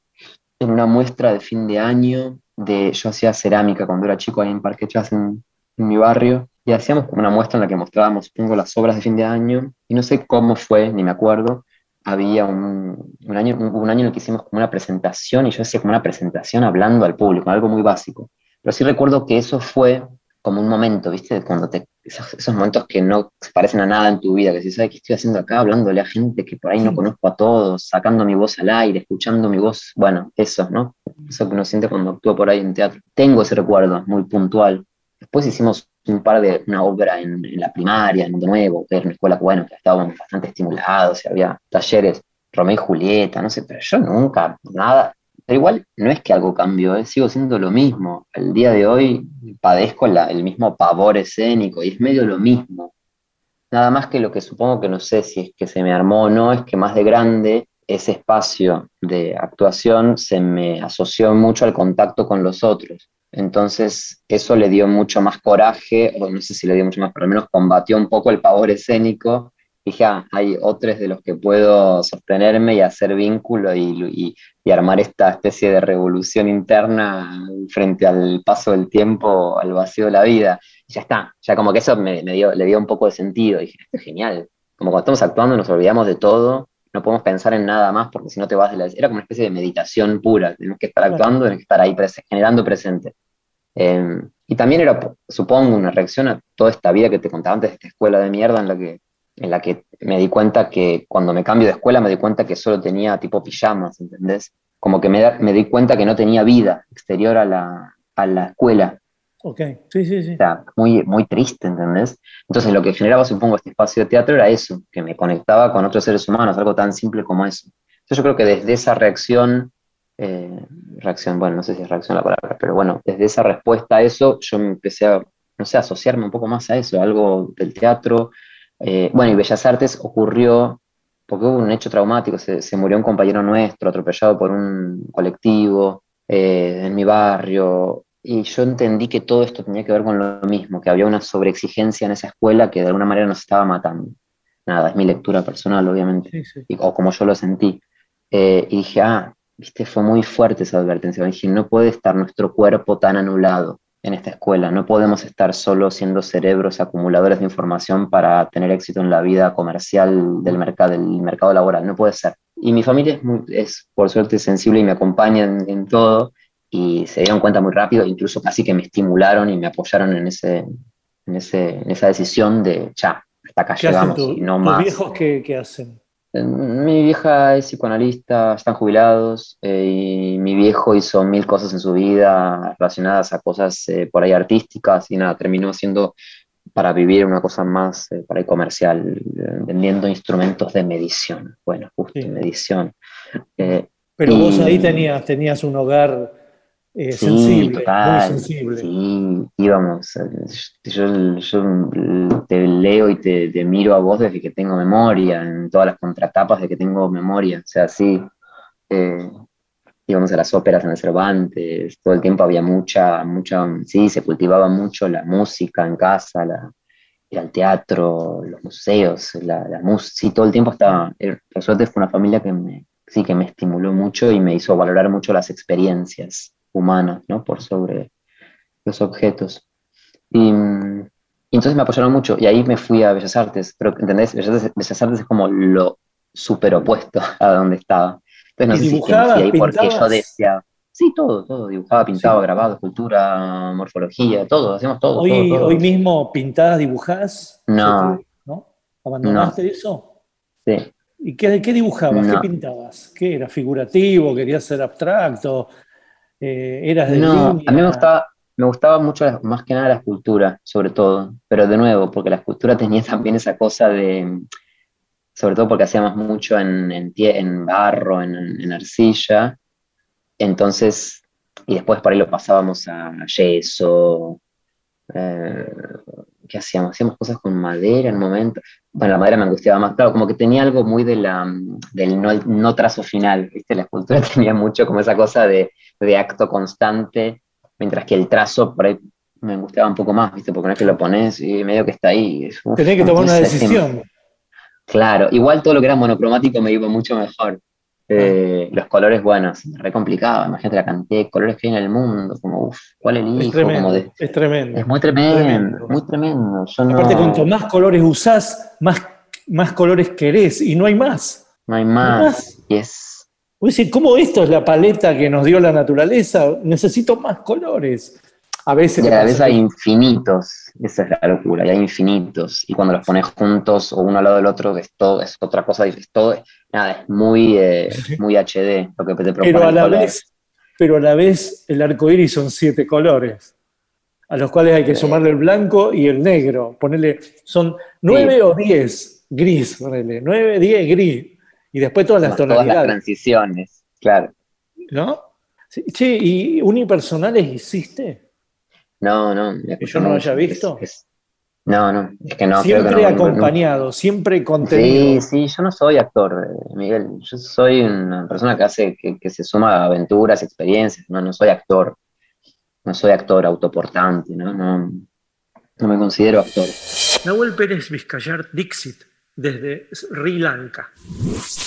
en una muestra de fin de año, de, yo hacía cerámica cuando era chico ahí en Parque Chas, en, mi barrio, y hacíamos como una muestra en la que mostrábamos, supongo, las obras de fin de año, y no sé cómo fue, ni me acuerdo, había un, un año, un, un año en el que hicimos como una presentación, y yo hacía como una presentación hablando al público, algo muy básico. Pero sí recuerdo que eso fue como un momento, ¿viste? Cuando te, esos, esos momentos que no se parecen a nada en tu vida, que si sabes qué estoy haciendo acá, hablándole a gente que por ahí no conozco a todos, sacando mi voz al aire, escuchando mi voz, bueno, eso, ¿no? Eso que uno siente cuando actúa por ahí en teatro. Tengo ese recuerdo muy puntual. Después hicimos un par de, una obra en, en la primaria, en de nuevo, que era una escuela, bueno, que estábamos bastante estimulados, y había talleres, Romeo y Julieta, no sé, pero yo nunca, nada, pero igual no es que algo cambió, ¿eh? sigo siendo lo mismo. El día de hoy padezco el mismo pavor escénico y es medio lo mismo. Nada más que lo que supongo que no sé si es que se me armó o no, es que más de grande ese espacio de actuación se me asoció mucho al contacto con los otros. Entonces eso le dio mucho más coraje, o no sé si le dio mucho más, pero al menos combatió un poco el pavor escénico. Dije, ah, hay otros de los que puedo sostenerme y hacer vínculo y, y- y armar esta especie de revolución interna frente al paso del tiempo, al vacío de la vida. Y ya está, ya como que eso me, me dio, le dio un poco de sentido. dije, esto es genial. Como cuando estamos actuando nos olvidamos de todo, no podemos pensar en nada más porque si no te vas de la... Era como una especie de meditación pura, tenemos que estar actuando, tenemos que estar ahí prese- generando presente. Eh, y también era, supongo, una reacción a toda esta vida que te contaba antes de esta escuela de mierda en la que, en la que me di cuenta que cuando me cambio de escuela me di cuenta que solo tenía tipo pijamas, ¿entendés? Como que me, da- me di cuenta que no tenía vida exterior a la, a la escuela. Ok, sí, sí, sí. O sea, muy, muy triste, ¿entendés? Entonces lo que generaba, supongo, este espacio de teatro era eso, que me conectaba con otros seres humanos, algo tan simple como eso. Entonces yo creo que desde esa reacción, eh, reacción, bueno, no sé si es reacción la palabra, pero bueno, desde esa respuesta a eso, yo me empecé a, no sé, a asociarme un poco más a eso, a algo del teatro. Eh, bueno, y Bellas Artes ocurrió porque hubo un hecho traumático, se, se murió un compañero nuestro atropellado por un colectivo eh, en mi barrio, y yo entendí que todo esto tenía que ver con lo mismo, que había una sobreexigencia en esa escuela que de alguna manera nos estaba matando. Nada, es mi lectura personal, obviamente, Sí, sí. y- o como yo lo sentí. Eh, y dije, ah, viste, fue muy fuerte esa advertencia. Dije, no puede estar nuestro cuerpo tan anulado en esta escuela, no podemos estar solo siendo cerebros acumuladores de información para tener éxito en la vida comercial del mercado, del mercado laboral, no puede ser. Y mi familia es, muy- es por suerte sensible y me acompaña en, en todo y se dieron cuenta muy rápido, incluso casi que me estimularon y me apoyaron en, ese, en, ese, en esa decisión de, ya, hasta acá ¿Qué hacen llegamos tu- y no tus más. viejos? ¿qué, qué hacen? Eh, Mi vieja es psicoanalista, están jubilados, eh, y mi viejo hizo mil cosas en su vida relacionadas a cosas eh, por ahí artísticas y nada, terminó siendo para vivir una cosa más eh, para ahí comercial, vendiendo instrumentos de medición. Bueno, justo Sí. medición. Pero Y- vos ahí tenías, tenías un hogar eh, Sí, sensible, total, muy sensible. Sí, íbamos. eh, Yo, yo te leo y te, te miro a vos desde que tengo memoria, en todas las contratapas de que tengo memoria. O sea, sí, eh, íbamos a las óperas en el Cervantes, todo el tiempo había mucha, mucha, sí, se cultivaba mucho la música en casa, la, ir al teatro, los museos, la, la música, sí, todo el tiempo estaba, eh, por suerte fue una familia que me, sí, que me estimuló mucho y me hizo valorar mucho las experiencias humanas, ¿no? Por sobre los objetos. Y, y entonces me apoyaron mucho y ahí me fui a Bellas Artes, pero ¿entendés? Bellas Artes, Bellas Artes es como lo súper opuesto a donde estaba. Entonces no ¿Y sé si dibujabas, fui ahí porque yo deseaba. Sí, todo, todo, dibujaba, pintaba, Sí. grabado, escultura, morfología, todo, hacemos todo. Hoy, todo, todo. hoy mismo pintás, dibujás. No. ¿Se te- ¿no? ¿Abandonaste eso? Sí. ¿Y qué, qué dibujabas? No. ¿Qué pintabas? ¿Qué era? ¿Figurativo? ¿Querías ser abstracto? Eh, ¿Eras de No, línea? a mí me gustaba, me gustaba mucho la- más que nada la escultura, sobre todo, pero de nuevo, porque la escultura tenía también esa cosa de, sobre todo porque hacíamos mucho en, en barro, en, en arcilla, entonces y después por ahí lo pasábamos a yeso. eh, ¿Qué hacíamos? Hacíamos cosas con madera en un momento. Bueno, la madera me angustiaba más, claro, como que tenía algo muy de la, del no, no trazo final, ¿viste? La escultura tenía mucho como esa cosa de, de acto constante, mientras que el trazo por ahí me angustiaba un poco más, ¿viste? Porque no es que lo pones y medio que está ahí. uf, Tenés que tomar una decisión. Claro, igual todo lo que era monocromático me iba mucho mejor. Eh, los colores, bueno, me re complicaba. Imagínate la cantidad de colores que hay en el mundo, como, uff, ¿cuál Es elijo? tremendo. Como de- Es tremendo. es muy tremendo, Tremendo. muy tremendo. Yo no, Aparte, cuanto más colores usás, más, más colores querés y no hay más. no hay No hay más. más. Y es, Vos decís, ¿cómo esto es la paleta que nos dio la naturaleza? Necesito más colores. A veces y te a la pasa vez hay infinitos. Esa es la locura, y hay infinitos. Y cuando los pones juntos o uno al lado del otro, es todo, es otra cosa, es todo, nada, es muy, eh, muy HD lo que te propone pero a la color. vez, pero a la vez el arco iris son siete colores, a los cuales hay que sumarle el blanco y el negro. Ponerle, son nueve o diez gris, ponele, nueve, diez gris. Y después todas las Más todas las tonalidades, transiciones, claro. ¿no? Sí, Che, ¿y unipersonales hiciste? No, no. ¿Que yo no mucho, haya visto? es- es- no, no, es que no. creo siempre que no, no- acompañado, siempre contenido. Sí, sí, yo no soy actor, eh, Miguel. Yo soy una persona que hace, que, que se suma a aventuras, experiencias. No, no soy actor. No soy actor autoportante, ¿no? No, no me considero actor. Nahuel Pérez Vizcayar Dixit, desde Sri Lanka.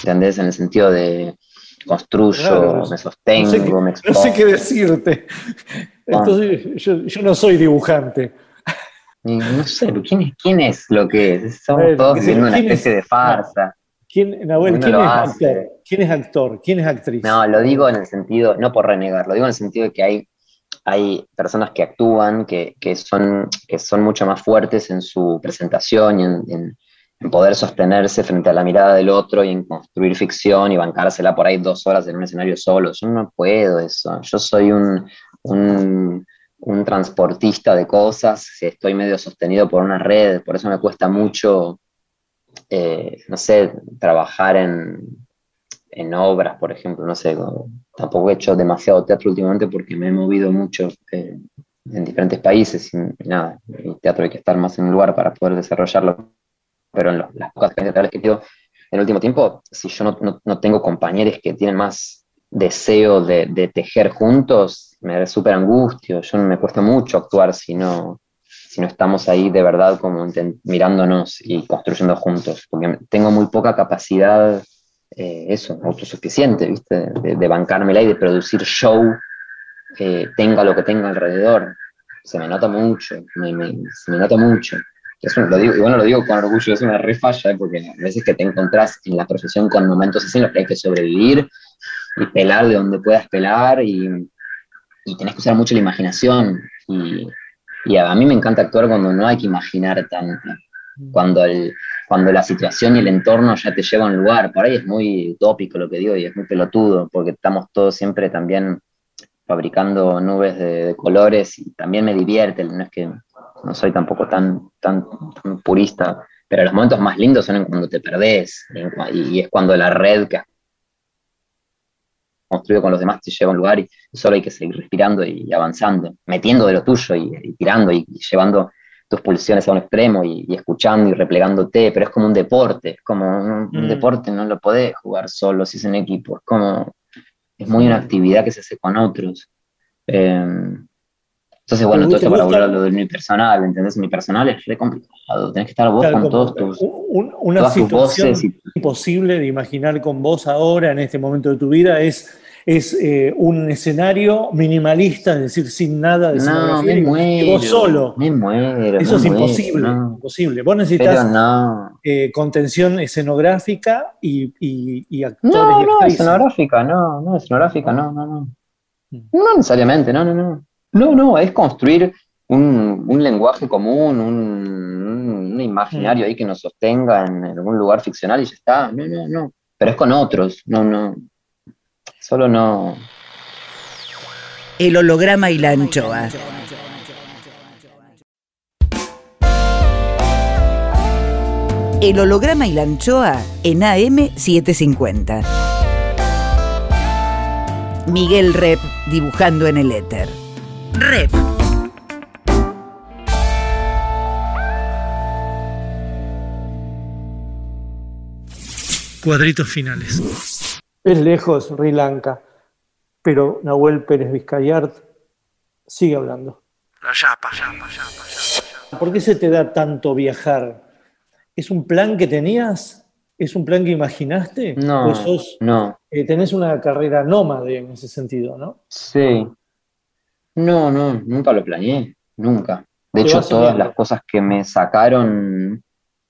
¿Entendés? En el sentido de construyo, Claro, me sostengo, no sé qué- me No expongo. sé qué decirte. Entonces, yo, yo no soy dibujante. No sé, ¿quién es, quién es lo que es? Somos Bueno, todos ¿quién es- viviendo una es? especie de farsa. ¿Quién, Nahuel, ¿quién es actor? ¿Quién es actor? ¿Quién es actriz? No, lo digo en el sentido, no por renegar, lo digo en el sentido de que hay, hay personas que actúan, que, que son, que son mucho más fuertes en su presentación y en, en- en poder sostenerse frente a la mirada del otro y en construir ficción y bancársela por ahí dos horas en un escenario solo. Yo no puedo eso. Yo soy un, un, transportista de cosas, estoy medio sostenido por una red, por eso me cuesta mucho, eh, no sé, trabajar en, en obras, por ejemplo, no sé, tampoco he hecho demasiado teatro últimamente porque me he movido mucho eh, en diferentes países y nada, el teatro hay que estar más en un lugar para poder desarrollarlo, pero en lo- las pocas teatrales que he tenido en el último tiempo, si yo no, no- no tengo compañeros que tienen más deseo de, de tejer juntos, me súper angustio, yo me cuesta mucho actuar si no, si no estamos ahí de verdad como mirándonos y construyendo juntos, porque tengo muy poca capacidad eh, eso, autosuficiente, ¿viste? De, de bancármela y de producir show, eh, tenga lo que tenga alrededor. Se me nota mucho, me, me- se me nota mucho. Lo digo, y bueno, lo digo con orgullo, es una re falla, ¿eh? porque a veces que te encontrás en la profesión con momentos así en los que hay que sobrevivir y pelar de donde puedas pelar y, y tenés que usar mucho la imaginación. Y, y a, a mí me encanta actuar cuando no hay que imaginar tanto, cuando, el, cuando la situación y el entorno ya te lleva a un lugar. Por ahí es muy utópico lo que digo y es muy pelotudo, porque estamos todos siempre también fabricando nubes de, de colores y también me divierte, no es que no soy tampoco tan, tan, tan purista, pero los momentos más lindos son en cuando te perdés y, y es cuando la red que has construido con los demás te lleva a un lugar y solo hay que seguir respirando y, avanzando, metiendo de lo tuyo y, y tirando y, y llevando tus pulsiones a un extremo y, escuchando y replegándote, pero es como un deporte, es como un, un Mm. deporte, no lo podés jugar solo si es en equipo, es como, es muy una actividad que se hace con otros. Eh, entonces, bueno, ¿Te todo esto para volver a lo del unipersonal, ¿entendés? Unipersonal es re complicado, tenés que estar vos Claro, con todos tus, un- una todas tus situación voces y imposible de imaginar con vos ahora, en este momento de tu vida, es, es eh, un escenario minimalista, es decir, sin nada de No, me y- muero. y vos solo. Me muero. Eso me es muero, imposible, no. imposible. Vos necesitas no. eh, contención escenográfica y, y- y actores No, y no, actrices. escenográfica, no, no, escenográfica, no, no, no. Mm. No necesariamente, no, no, no. No, no, es construir un, un lenguaje común, un, un- un imaginario ahí que nos sostenga en algún lugar ficcional y ya está. No, no, no. Pero es con otros, no, no. Solo no. El holograma y la anchoa. El holograma y la anchoa en AM750. Miguel Rep dibujando en el éter. Rep. Cuadritos finales. Es lejos Sri Lanka, pero Nahuel Pérez Vizcayart sigue hablando. La yapa, yapa, yapa, ¿Por qué se te da tanto viajar? ¿Es un plan que tenías? ¿Es un plan que imaginaste? No, ¿O sos- no. eh, tenés una carrera nómade en ese sentido, ¿no? Sí. No, no, nunca lo planeé, nunca. De hecho, todas las cosas que me sacaron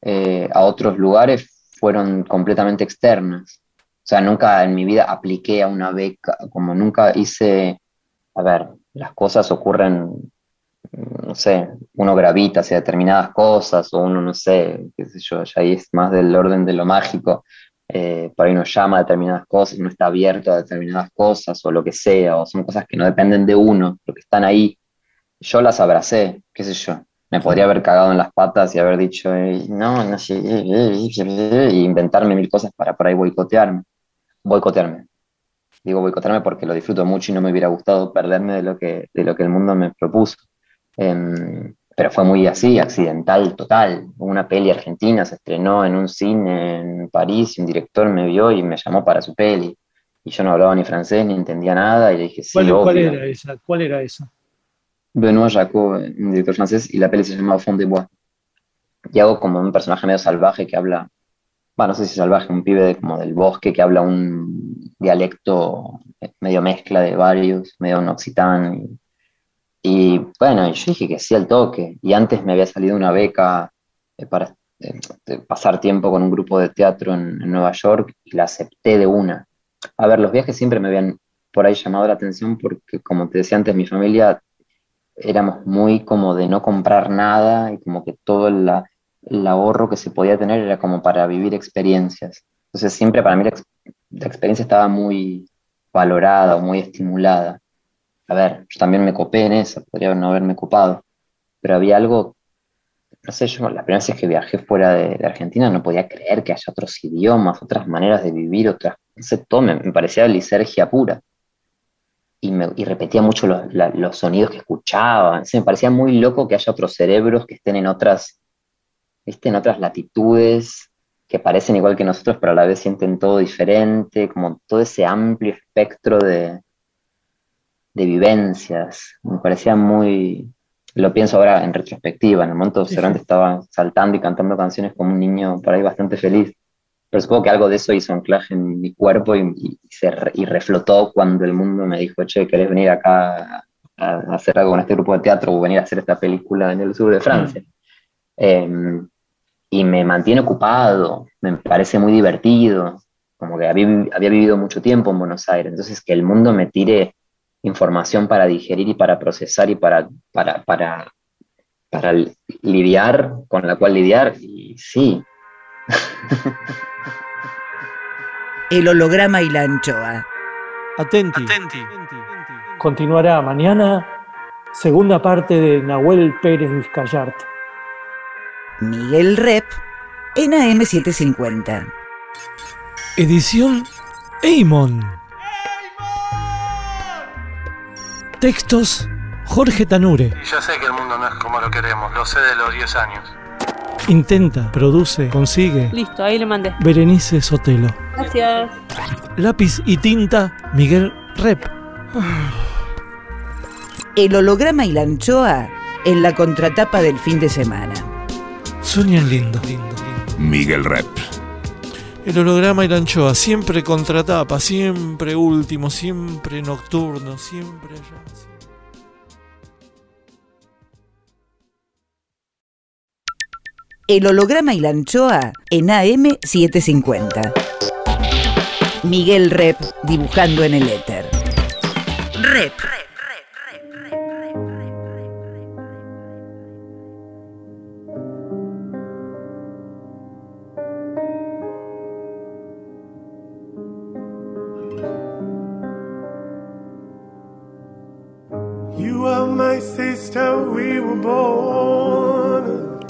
eh, a otros lugares fueron completamente externas. O sea, nunca en mi vida apliqué a una beca, como nunca hice, a ver, las cosas ocurren, no sé, uno gravita hacia determinadas cosas o uno, no sé, qué sé yo, ya ahí es más del orden de lo mágico eh, por ahí uno llama a determinadas cosas, uno está abierto a determinadas cosas o lo que sea, o son cosas que no dependen de uno, pero que están ahí. Yo las abracé, qué sé yo. Me podría haber cagado en las patas y haber dicho, "Eh, no, no sé, eh", y inventarme mil cosas para por ahí boicotearme. Boicotearme. Digo boicotearme porque lo disfruto mucho y no me hubiera gustado perderme de lo que, de lo que el mundo me propuso. Em, pero fue muy así, accidental, total. Una peli argentina se estrenó en un cine en París y un director me vio y me llamó para su peli. Y yo no hablaba ni francés ni entendía nada y le dije, sí, ¿Cuál, cuál obvio. era esa? ¿Cuál era esa? Benoît Jacot, un director francés, y la peli se llama Fond de Bois. Y hago como un personaje medio salvaje que habla, bueno, no sé si salvaje, un pibe de- como del bosque que habla un dialecto medio mezcla de varios, medio un occitán. Y, y, bueno, yo dije que sí al toque. Y antes me había salido una beca eh, para pasar tiempo con un grupo de teatro en, Nueva York y la acepté de una. A ver, los viajes siempre me habían por ahí llamado la atención porque, como te decía antes, mi familia éramos muy como de no comprar nada y como que todo el ahorro que se podía tener era como para vivir experiencias. Entonces siempre para mí la, la experiencia estaba muy valorada muy estimulada. A ver, yo también me copé en eso, podría no haberme copado, pero había algo, no sé, yo la primera vez que viajé fuera de, Argentina no podía creer que haya otros idiomas, otras maneras de vivir, otras, no sé, todo me, me parecía lisergia pura. Y, repetía mucho los, sonidos que escuchaba. No sé, me parecía muy loco que haya otros cerebros que estén en otras, en otras latitudes, que parecen igual que nosotros, pero a la vez sienten todo diferente, como todo ese amplio espectro de, de vivencias. Me parecía muy, lo pienso ahora en retrospectiva, en el momento sí. estaba saltando y cantando canciones como un niño por ahí bastante feliz. Pero supongo que algo de eso hizo anclaje en mi cuerpo y, y se re- y reflotó cuando el mundo me dijo, che, ¿querés venir acá a, a hacer algo con este grupo de teatro o venir a hacer esta película en el sur de Francia? Em, y me mantiene ocupado, me parece muy divertido, como que había, había vivido mucho tiempo en Buenos Aires, entonces que el mundo me tire información para digerir y para procesar y para, para, para, para lidiar, con la cual lidiar, y sí, El holograma y la anchoa. Atenti. Continuará mañana, segunda parte de Nahuel Pérez Vizcayart. Miguel Rep en AM750. Edición Eimon. Textos Jorge Tanure. Y yo sé que el mundo no es como lo queremos, lo sé de los 10 años. Intenta, produce, consigue. Listo, ahí le mandé. Berenice Sotelo. Gracias. Lápiz y tinta Miguel Rep. El holograma y la anchoa en la contratapa del fin de semana. Sueñan lindo. Miguel Rep. El holograma y la anchoa, siempre contratapa, siempre último, siempre nocturno, siempre allá. El holograma y la anchoa en AM750. Miguel Rep dibujando en el éter. Rep.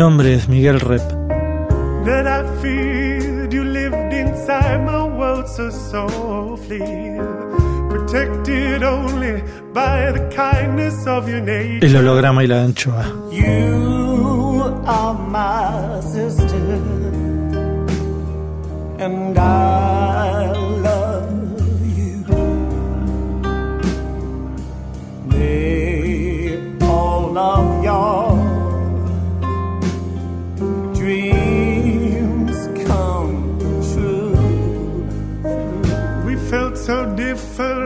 Nombre es Miguel Rep. that I feared. You lived inside my world so softly, protected only by the kindness of your nature. El holograma y la anchoa. You are my sister, and I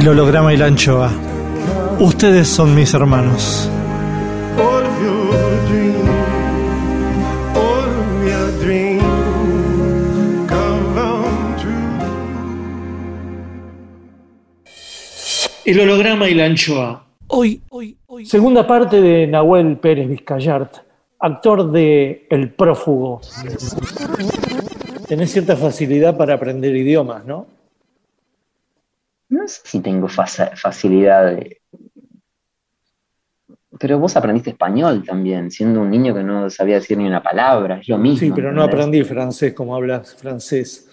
El holograma y la anchoa. Ustedes son mis hermanos. El holograma y la anchoa. Hoy, hoy, hoy. Segunda parte de Nahuel Pérez Vizcayart, actor de El prófugo. Tenés cierta facilidad para aprender idiomas, ¿no? No sé si tengo faci- facilidad de... Pero vos aprendiste español también, siendo un niño que no sabía decir ni una palabra, es lo mismo. Sí, pero no aprendí francés como hablas francés.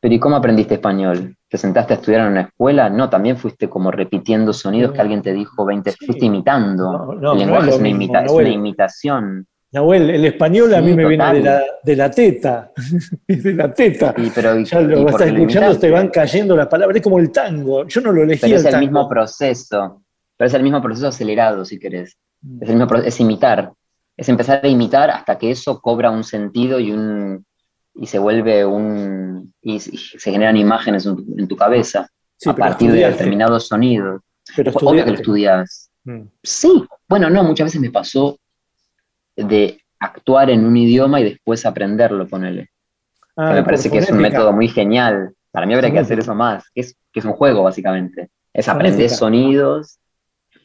Pero ¿y cómo aprendiste español? ¿Te sentaste a estudiar en una escuela? No, también fuiste como repitiendo sonidos que alguien te dijo 20, fuiste imitando. No, no, el no lenguaje es una imita- es una imitación. Nahuel, el español a Sí, mí me viene de la, de la teta. de la teta. Y, pero, Ya lo lo escuchando, te van cayendo las palabras. Es como el tango. Yo no lo elegí Pero es el tango. mismo proceso. Pero es el mismo proceso acelerado, si querés. Mm. Es, el mismo es imitar. Es empezar a imitar hasta que eso cobra un sentido y un y se vuelve un y, y se generan imágenes en tu, en tu cabeza Sí, a partir de determinados sonidos. Pero Obvio que lo estudias. Mm. Sí, bueno, no, muchas veces me pasó de actuar en un idioma y después aprenderlo, ponele. Ah, me parece que es un método muy genial. Para mí habría que hacer eso más, que es, que es un juego, básicamente. Es aprender Fonética. sonidos.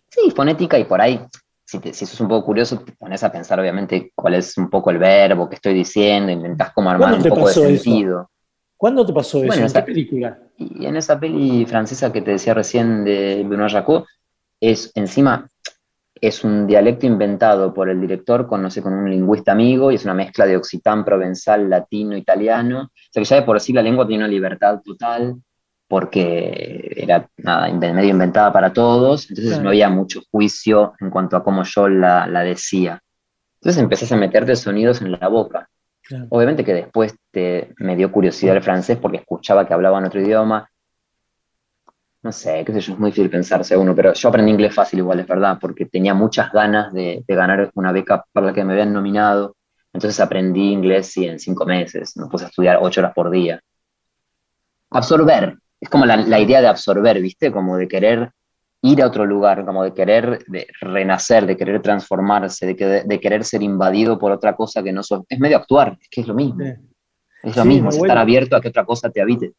Sí, fonética y por ahí, si, te, si sos un poco curioso, te pones a pensar, obviamente, cuál es un poco el verbo que estoy diciendo, intentás como armar ¿Cuándo un poco de pasó eso? sentido. ¿Cuándo te pasó eso? Bueno, ¿En esa- qué película? Y en esa peli francesa que te decía recién de Benoît Jacot, es encima es un dialecto inventado por el director con, no sé, con un lingüista amigo y es una mezcla de occitán, provenzal, latino, italiano. O sea que ya de por sí la lengua tiene una libertad total porque era nada, medio inventada para todos, entonces no había mucho juicio en cuanto a cómo yo la, la decía. Entonces empezás a meterte sonidos en la boca. Claro. Obviamente que después te, me dio curiosidad el francés porque escuchaba que hablaban otro idioma. No sé, qué sé yo, es muy difícil pensarse uno, pero yo aprendí inglés fácil igual, es verdad, porque tenía muchas ganas de, de ganar una beca para la que me habían nominado. Entonces aprendí inglés sí, en cinco meses, me puse a estudiar ocho horas por día. Absorber, es como la, la idea de absorber, ¿viste? Como de querer ir a otro lugar, como de querer de renacer, de querer transformarse, de, que- de querer ser invadido por otra cosa que no sos. Es medio actuar, es que es lo mismo. Sí. Es lo Sí, mismo, es estar abierto a que otra cosa te habite.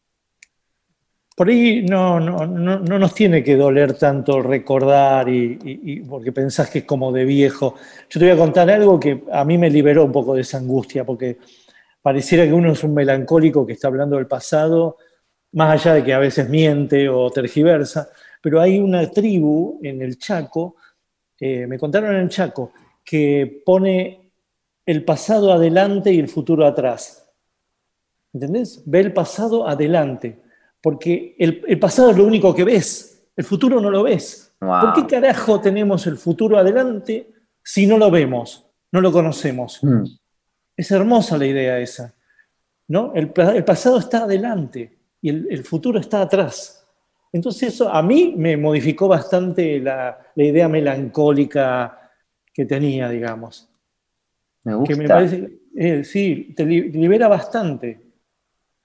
Por ahí no, no, no, no nos tiene que doler tanto recordar y, porque pensás que es como de viejo. Yo te voy a contar algo que a mí me liberó un poco de esa angustia, porque pareciera que uno es un melancólico que está hablando del pasado, más allá de que a veces miente o tergiversa, pero hay una tribu en el Chaco, eh, me contaron en el Chaco, que pone el pasado adelante y el futuro atrás. ¿Entendés? Ve el pasado adelante porque el, el pasado es lo único que ves, el futuro no lo ves. Wow. ¿Por qué carajo tenemos el futuro adelante si no lo vemos, no lo conocemos? Mm. Es hermosa la idea esa. ¿no? El, el pasado está adelante y el, el futuro está atrás. Entonces eso a mí me modificó bastante la, la idea melancólica que tenía, digamos. Me Que gusta. me parece, eh, sí, te li- libera bastante.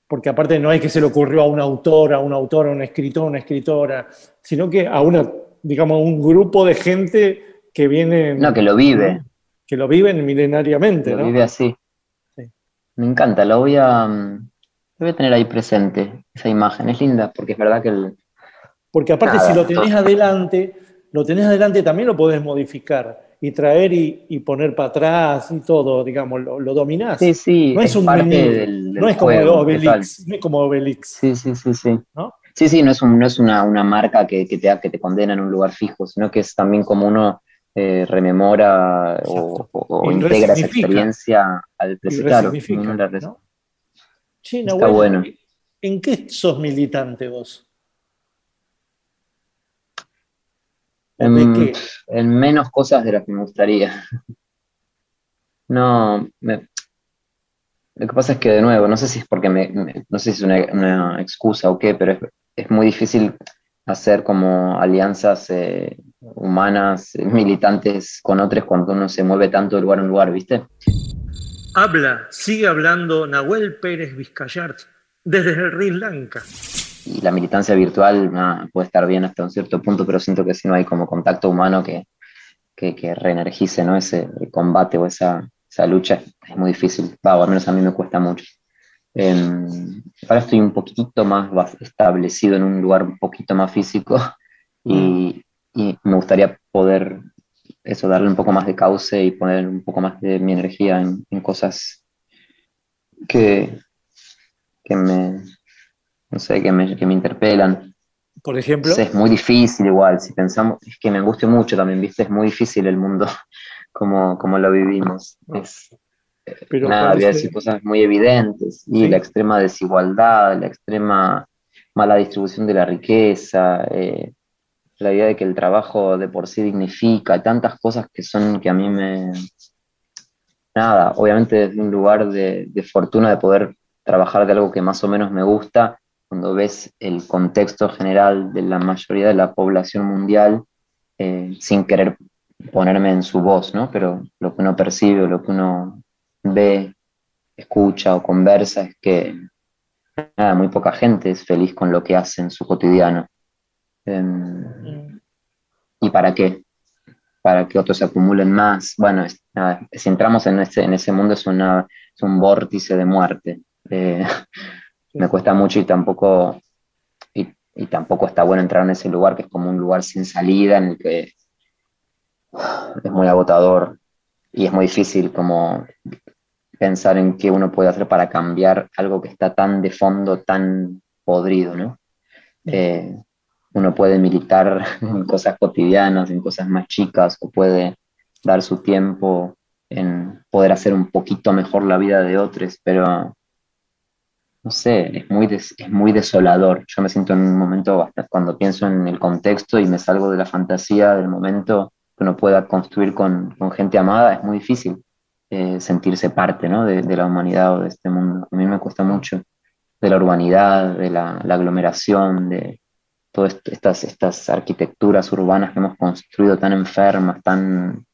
Porque aparte no es que se le ocurrió a un autor, a un autor, a un escritor, una escritora, sino que a una, digamos, un grupo de gente que viene, No, que lo vive. que lo viven milenariamente, Lo ¿no? vive así. Sí. Me encanta, lo voy a, mm, lo voy a tener ahí presente, esa imagen. Es linda, porque es verdad que el, Porque aparte Nada, si lo tenés todo. adelante, lo tenés adelante también lo podés modificar y traer y, y poner para atrás y todo, digamos, lo, lo dominás. Sí, sí, no es, es un parte mini- del- del no es como juego, Obelix, no es como Obelix. Sí, sí, sí, sí. ¿No? Sí, sí, no es, un- no es una, una marca que, que te, que te condena en un lugar fijo, sino que es también como uno eh, rememora o, o- o Y integra esa experiencia al Y presente. Claro, ¿no? Está bueno. ¿en qué sos militante vos? ¿O de qué? En menos cosas de las que me gustaría. No, me- lo que pasa es que de nuevo, no sé si es porque me, me- no sé si es una, una excusa o qué, pero es, es muy difícil hacer como alianzas eh, humanas, eh, militantes con otros cuando uno se mueve tanto de lugar en lugar, ¿viste? Habla, sigue hablando Nahuel Pérez Vizcayart desde el Sri Lanka. Y la militancia virtual puede estar bien hasta un cierto punto, pero siento que si no hay como contacto humano que, que, que reenergice ¿no? ese combate o esa, esa lucha, es muy difícil. Va, o al menos a mí me cuesta mucho. Em, ahora estoy un poquitito más establecido en un lugar un poquito más físico y, y me gustaría poder eso, darle un poco más de cauce y poner un poco más de mi energía en, en cosas que, que me, no sé, que me, que me interpelan. Por ejemplo, es muy difícil igual, si pensamos, es que me angustia mucho también, ¿viste? Es muy difícil el mundo como, como lo vivimos. Es, pero nada, voy a parece- decir cosas muy evidentes. Y Sí. la extrema desigualdad, la extrema mala distribución de la riqueza, eh, la idea de que el trabajo de por sí dignifica, tantas cosas que son que a mí me... Nada, obviamente desde un lugar de, de fortuna de poder trabajar de algo que más o menos me gusta, cuando ves el contexto general de la mayoría de la población mundial, eh, sin querer ponerme en su voz, ¿no? Pero lo que uno percibe, lo que uno ve, escucha o conversa es que nada, muy poca gente es feliz con lo que hace en su cotidiano. Em, ¿Y para qué? Para que otros se acumulen más. Bueno, si entramos en ese, en ese mundo es, una, es un vórtice de muerte. Eh, me cuesta mucho y tampoco, y, y tampoco está bueno entrar en ese lugar que es como un lugar sin salida en el que es muy agotador y es muy difícil como pensar en qué uno puede hacer para cambiar algo que está tan de fondo, tan podrido, ¿no? Eh, uno puede militar en cosas cotidianas, en cosas más chicas, o puede dar su tiempo en poder hacer un poquito mejor la vida de otros, pero no sé, es muy, des- es muy desolador. Yo me siento en un momento, bastante, cuando pienso en el contexto y me salgo de la fantasía del momento que uno pueda construir con, gente amada, es muy difícil eh, sentirse parte ¿no? de, la humanidad o de este mundo. A mí me cuesta mucho de la urbanidad, de la, aglomeración, de todas est- estas, estas arquitecturas urbanas que hemos construido tan enfermas, tan,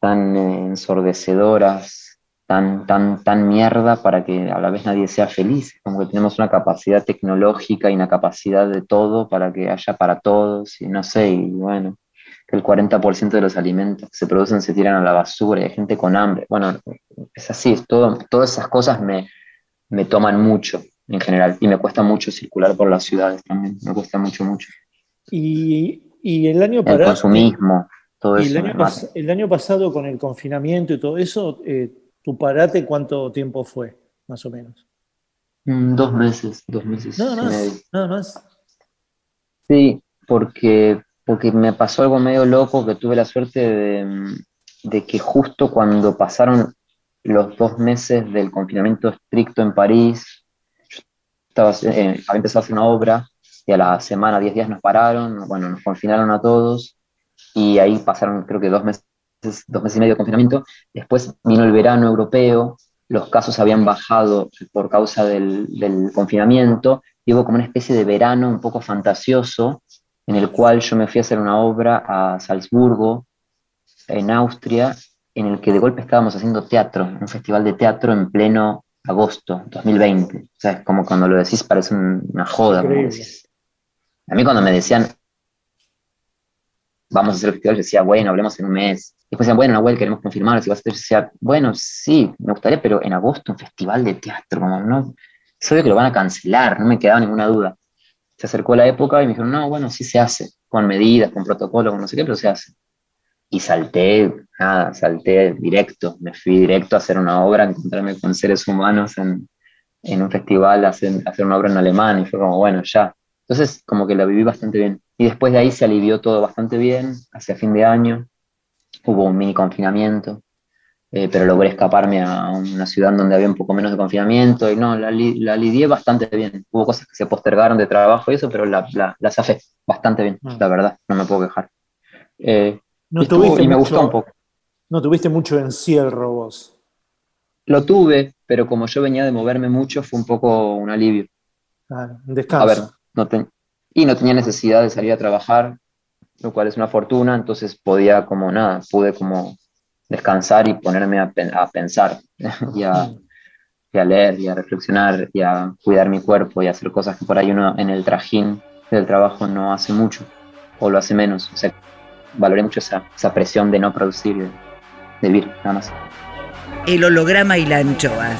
tan eh, ensordecedoras, tan, tan, tan mierda para que a la vez nadie sea feliz. Como que tenemos una capacidad tecnológica y una capacidad de todo para que haya para todos, y no sé, y bueno, que el 40% de los alimentos que se producen se tiran a la basura y hay gente con hambre. Bueno, es así, es todo, todas esas cosas me, me toman mucho en general y me cuesta mucho circular por las ciudades también, me cuesta mucho, mucho. Y, y el año El para- consumismo, todo y eso el año, pas- el año pasado con el confinamiento y todo eso, eh, ¿tu parate cuánto tiempo fue, más o menos? Mm, Dos meses, dos meses Nada más, nada más. Sí, porque, porque me pasó algo medio loco que tuve la suerte de, de que justo cuando pasaron los dos meses del confinamiento estricto en París, yo estaba, eh, había empezado a hacer una obra y a la semana, 10 días nos pararon, bueno, nos confinaron a todos y ahí pasaron creo que dos meses, dos meses y medio de confinamiento. Después vino el verano europeo, los casos habían bajado por causa del, del confinamiento y hubo como una especie de verano un poco fantasioso en el cual yo me fui a hacer una obra a Salzburgo, en Austria, en el que de golpe estábamos haciendo teatro, un festival de teatro en pleno agosto 2020. O sea, es como cuando lo decís parece un- una joda. como decís. A mí cuando me decían, vamos a hacer el festival, yo decía, bueno, hablemos en un mes. Después decían, bueno, Nahuel, queremos confirmar si vas a hacer. Yo decía, bueno, sí, me gustaría, pero en agosto un festival de teatro, como no, es obvio que lo van a cancelar, no me quedaba ninguna duda. Se acercó la época y me dijeron, no, bueno, sí se hace, con medidas, con protocolo, con no sé qué, pero se hace. Y salté, nada, salté directo, me fui directo a hacer una obra, a encontrarme con seres humanos en, en un festival, hacer, hacer una obra en alemán, y fue como, bueno, ya. Entonces, como que la viví bastante bien. Y después de ahí se alivió todo bastante bien, hacia fin de año, hubo un mini confinamiento, eh, pero logré escaparme a una ciudad donde había un poco menos de confinamiento, y no, la, li- la lidié bastante bien. Hubo cosas que se postergaron de trabajo y eso, pero la, la, la zafé bastante bien, la verdad, no me puedo quejar. Eh, No y estuvo- me gustó un poco. No tuviste mucho encierro vos. Lo tuve, pero como yo venía de moverme mucho, fue un poco un alivio. Claro, un descanso. A ver, no ten- y no tenía necesidad de salir a trabajar, lo cual es una fortuna, entonces podía como nada, pude como descansar y ponerme a, pen- a pensar y, a, y a leer y a reflexionar y a cuidar mi cuerpo y a hacer cosas que por ahí uno en el trajín del trabajo no hace mucho o lo hace menos. O sea, valoré mucho esa, esa presión de no producir, de, de vivir, nada más. El holograma y la anchoa.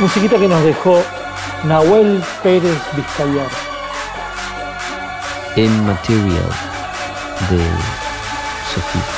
Musiquita que nos dejó Nahuel Pérez Vizcayar. En Material de Sofía.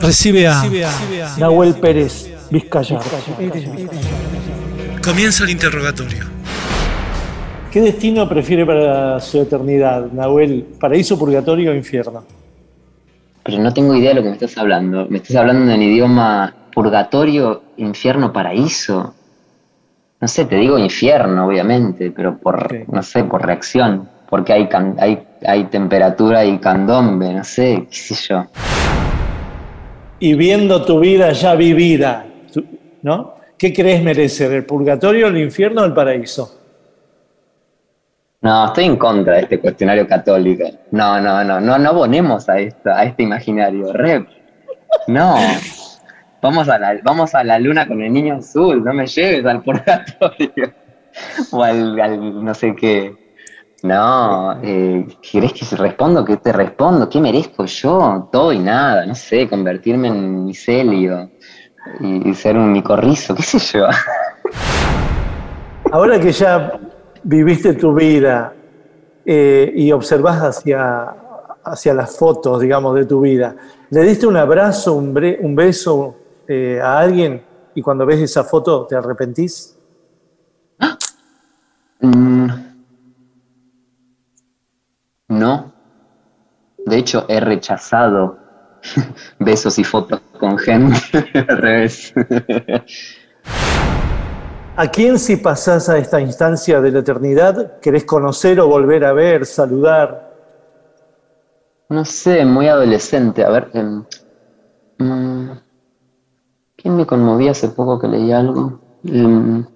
recibe a Nahuel Pérez, Vizcayar. Comienza el interrogatorio. ¿Qué destino prefiere para su eternidad, Nahuel? ¿Paraíso, purgatorio o infierno? Pero no tengo idea de lo que me estás hablando. Me estás hablando en idioma purgatorio, infierno, paraíso. No sé, te digo infierno, obviamente, pero por, no sé, por reacción. Porque hay, can- hay, hay temperatura y candombe, no sé, qué sé yo. Y viendo tu vida ya vivida, ¿no? ¿Qué crees merecer, el purgatorio, el infierno o el paraíso? No, estoy en contra de este cuestionario católico. No, no, no, no, no abonemos a esto, a este imaginario. Rep. No. Vamos a la, vamos a la luna con el niño azul, no me lleves al purgatorio. O al no sé qué. No, eh, ¿querés que se respondo? ¿Qué te respondo? ¿Qué merezco yo? Todo y nada, no sé, convertirme en micelio y, y ser un micorrizo, qué sé yo. Ahora que ya viviste tu vida eh, y observás hacia, hacia las fotos, digamos, de tu vida, ¿le diste un abrazo, un, bre- un beso eh, a alguien y cuando ves esa foto te arrepentís? Mm, No. De hecho, he rechazado besos y fotos con gente. Al revés. ¿A quién si pasás a esta instancia de la eternidad querés conocer o volver a ver, saludar? No sé, muy adolescente. A ver. em, mm, ¿Quién me conmovía hace poco que leí algo? Em,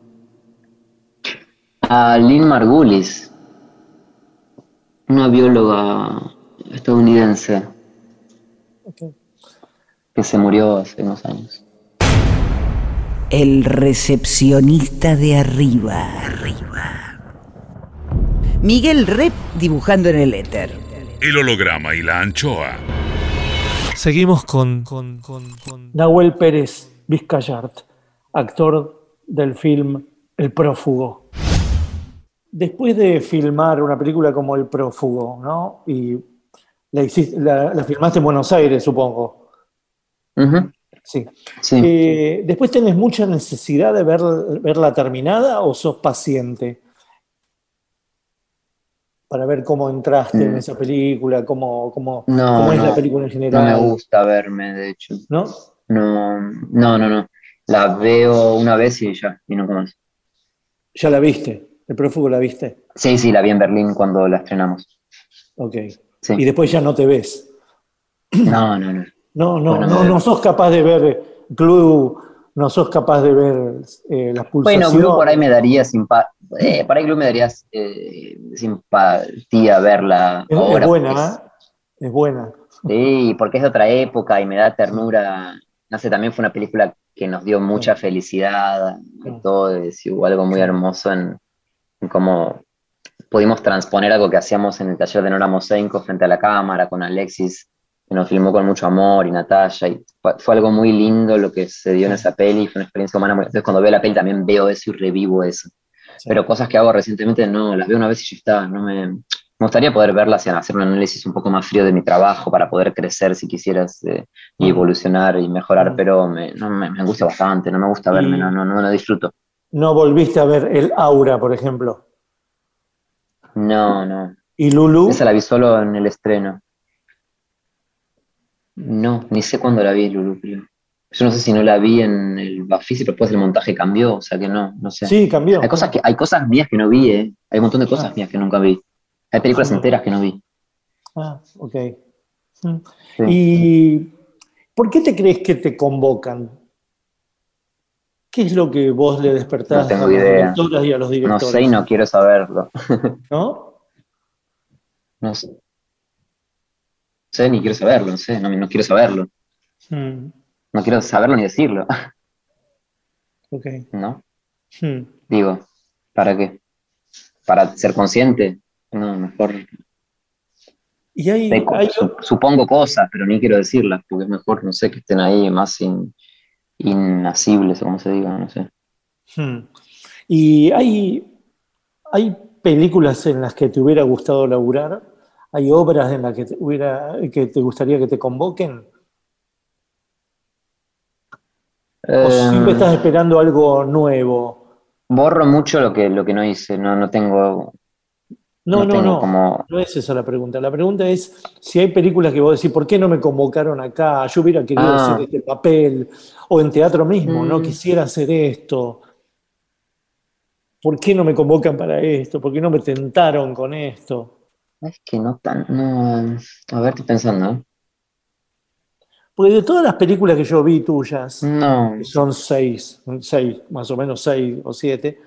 a Lynn Margulis, una bióloga estadounidense que se murió hace unos años. El recepcionista de arriba. Arriba. Miguel Rep dibujando en el éter. El holograma y la anchoa. Seguimos con, con, con, con- Nahuel Pérez Vizcayart, actor del film El prófugo. Después de filmar una película como El prófugo, ¿no? Y la, la- la filmaste en Buenos Aires, supongo. Sí. Sí. Eh, ¿Después tenés mucha necesidad de ver, verla terminada o sos paciente? Para ver cómo entraste en Mm. esa película, cómo, cómo, No, cómo es no, la película en no general. me gusta verme, de hecho. ¿No? No, no, no, no. La veo una vez y ya, y nunca más. ¿Ya la viste? ¿El prófugo la viste? Sí, sí, la vi en Berlín cuando la estrenamos. Ok. Sí. Y después ya no te ves. No, no, no. No, no, Bueno, no, no sos capaz de ver Clue, no sos capaz de ver eh, las pulsaciones. Bueno, Blue por ahí me daría simpa eh, por ahí me daría eh, simpatía verla Es, es buena, porque ¿eh? Es buena. Sí, porque es de otra época y me da ternura. No sé, también fue una película que nos dio mucha felicidad a todos y hubo algo muy hermoso en, en cómo pudimos transponer algo que hacíamos en el taller de Nora Mosenko frente a la cámara con Alexis, que nos filmó con mucho amor y Natalia. Y fue, fue algo muy lindo lo que se dio en esa peli, fue una experiencia humana. Muy... Entonces, cuando veo la peli también veo eso y revivo eso. Pero cosas que hago recientemente no, las veo una vez y ya está. No me, me gustaría poder verlas y hacer un análisis un poco más frío de mi trabajo para poder crecer si quisieras eh, y evolucionar y mejorar, pero me, no, me, me angustia bastante, no me gusta verme, no, no, no lo disfruto. No volviste a ver El Aura, por ejemplo. No, no. ¿Y Lulu? Esa la vi solo en el estreno. No, ni sé cuándo la vi, Lulu, creo. Yo no sé si no la vi en el Bafisi, pero después el montaje cambió, o sea que no, no sé. Sí, cambió. Hay cosas, que, hay cosas mías que no vi, ¿eh? Hay un montón de cosas Ah. mías que nunca vi. Hay películas Ah. enteras que no vi. Ah, ok. ¿Y por qué te crees que te convocan? ¿Qué es lo que vos le despertás No tengo a las idea. directoras y a los No sé y no quiero saberlo. ¿No? No sé. No sé ni quiero saberlo, no sé, no, no quiero saberlo. Mm, No quiero saberlo ni decirlo, ok. ¿no? Mm. Digo, ¿para qué? ¿Para ser consciente? No, mejor Y hay, supongo cosas, pero ni quiero decirlas, porque es mejor, no sé, que estén ahí más in- inasibles, o como se diga, no sé. Hmm. Y hay, hay películas en las que te hubiera gustado laburar, hay obras en las que te, hubiera, que te gustaría que te convoquen, o siempre Em, estás esperando algo nuevo. borro mucho lo que, lo que no hice, no, no tengo, No, no no, no, como- no es esa la pregunta. La pregunta es si hay películas que vos decís, ¿por qué no me convocaron acá? Yo hubiera querido Ah. hacer este papel, o en teatro mismo, no Mm. quisiera hacer esto. ¿Por qué no me convocan para esto? ¿Por qué no me tentaron con esto? es que no tan, no, a ver, estoy pensando, ¿eh? Porque de todas las películas que yo vi tuyas, No, que son seis, seis, más o menos seis o siete,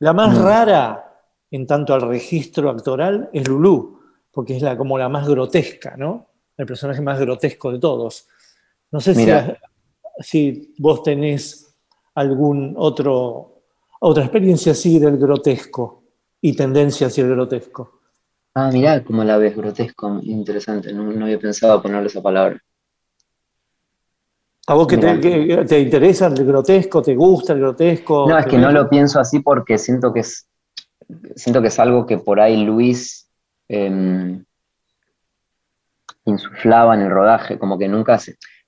la más rara en tanto al registro actoral es Lulú, porque es la, como la más grotesca, ¿no? El personaje más grotesco de todos. No sé si, Mira. si vos tenés algún otro, otra experiencia así del grotesco y tendencia hacia el grotesco. Ah, mirá cómo la ves, grotesco, interesante, no, no había pensado ponerle esa palabra. ¿A vos que te, que te interesa el grotesco? ¿Te gusta el grotesco? No, es ¿Te que no lo pienso así porque siento que es, siento que es algo que por ahí Luis em, insuflaba en el rodaje, como que nunca,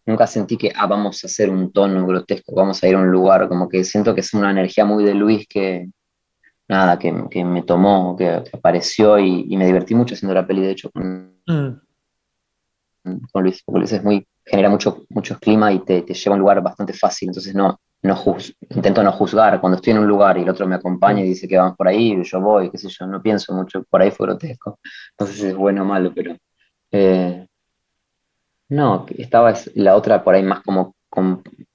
nunca sentí que, ah, vamos a hacer un tono grotesco, vamos a ir a un lugar, como que siento que es una energía muy de Luis que, nada, que, que me tomó, que, que apareció y, y me divertí mucho haciendo la peli, de hecho, con, Mm. con Luis, porque Luis es muy, genera mucho, mucho clima y te, te lleva a un lugar bastante fácil, entonces no, no intento no juzgar, cuando estoy en un lugar y el otro me acompaña y dice que vamos por ahí, yo voy, qué sé yo, no pienso mucho, por ahí fue grotesco, no sé si es bueno o malo, pero eh, no, estaba es- la otra por ahí más como,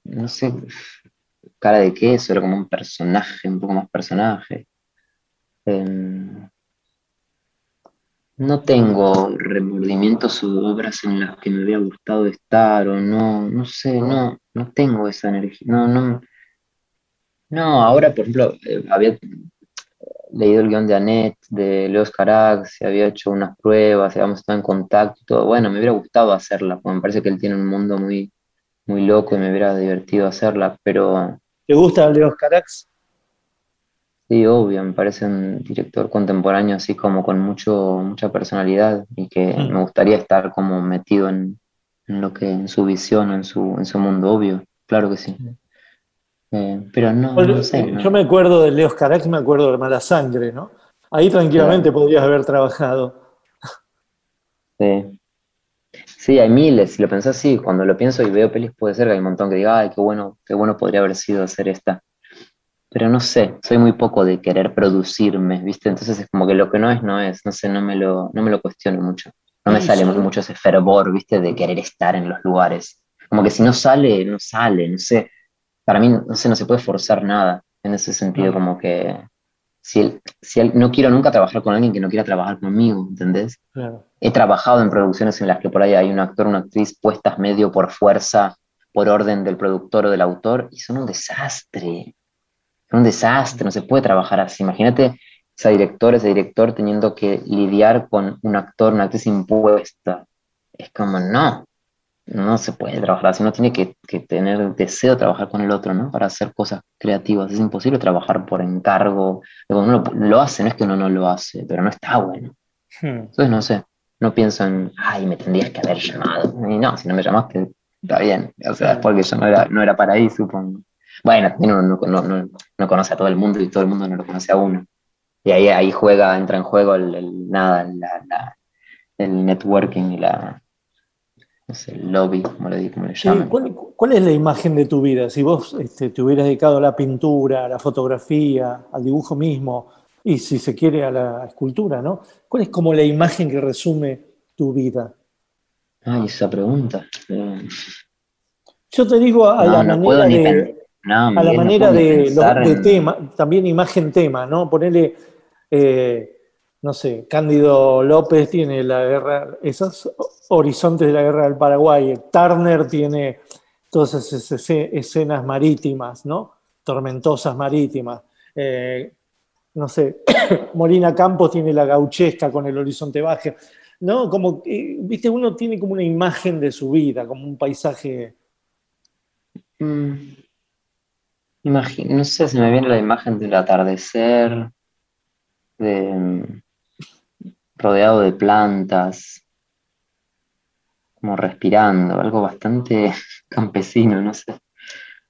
no sé, cara de queso, era como un personaje, un poco más personaje. Em, no tengo remordimientos o obras en las que me hubiera gustado estar o no, no sé, no, no tengo esa energía, no, no, no, ahora por ejemplo eh, había leído el guion de Annette, de Leos Carax, y había hecho unas pruebas, habíamos estado en contacto todo, bueno, me hubiera gustado hacerla, porque me parece que él tiene un mundo muy, muy loco y me hubiera divertido hacerla, pero ¿Te gusta Leos Carax? Sí, obvio, me parece un director contemporáneo así como con mucho, mucha personalidad y que Mm. me gustaría estar como metido en, en lo que, en su visión, en su, en su mundo, obvio, claro que sí. Eh, pero no, Bueno, no sé, no. Yo me acuerdo de Leos Carax, me acuerdo de Mala Sangre, ¿no? Ahí tranquilamente podrías haber trabajado. Sí. Sí, hay miles, si lo pensás así, cuando lo pienso y veo pelis puede ser que hay un montón que diga, ay, qué bueno, qué bueno podría haber sido hacer esta. Pero no sé, soy muy poco de querer producirme, ¿viste? Entonces es como que lo que no es, no es, no sé, no me lo, no me lo cuestiono mucho. No me Ay, sale sí. mucho ese fervor, ¿viste? De querer estar en los lugares. Como que si no sale, no sale, no sé. Para mí, no sé, no se puede forzar nada en ese sentido, No. como que si, si no quiero nunca trabajar con alguien que no quiera trabajar conmigo, ¿entendés? Claro. He trabajado en producciones en las que por ahí hay un actor una actriz puestas medio por fuerza, por orden del productor o del autor, y son un desastre. Un desastre, no se puede trabajar así. Imagínate esa directora, ese director teniendo que lidiar con un actor, una actriz impuesta. Es como, no, no se puede trabajar así. Uno tiene que, que tener deseo de trabajar con el otro, ¿no? Para hacer cosas creativas. Es imposible trabajar por encargo. Uno lo, lo hace, no es que uno no lo hace, pero no está bueno. Hmm. Entonces, no sé, no pienso en, ay, me tendrías que haber llamado. Y no, si no me llamaste, está bien. O sea, es porque yo no era, no era para ahí, supongo. Bueno, uno no, no- no- no conoce a todo el mundo y todo el mundo no lo conoce a uno. Y ahí, ahí juega, entra en juego el, el- nada, la- la- el networking y la, no sé, el lobby, como le, como le llaman. ¿cuál, cuál es la imagen de tu vida? Si vos este, te hubieras dedicado a la pintura, a la fotografía, al dibujo mismo, y si se quiere a la escultura, ¿no? ¿Cuál es como la imagen que resume tu vida? Ay, esa pregunta. Yo te digo a, No, la no puedo manera ni de, a la no manera de, lo- de en- tema, también imagen-tema, ¿no? Ponerle, eh, no sé, Cándido López tiene la guerra, esos horizontes de la guerra del Paraguay, Turner tiene todas esas esce- escenas marítimas, ¿no? Tormentosas marítimas. Eh, no sé, Molina Campos tiene la gauchesca con el horizonte baje. ¿No? Como, viste, uno tiene como una imagen de su vida, como un paisaje. Mm. No sé, se me viene la imagen del atardecer, de, rodeado de plantas, como respirando, algo bastante campesino, no sé.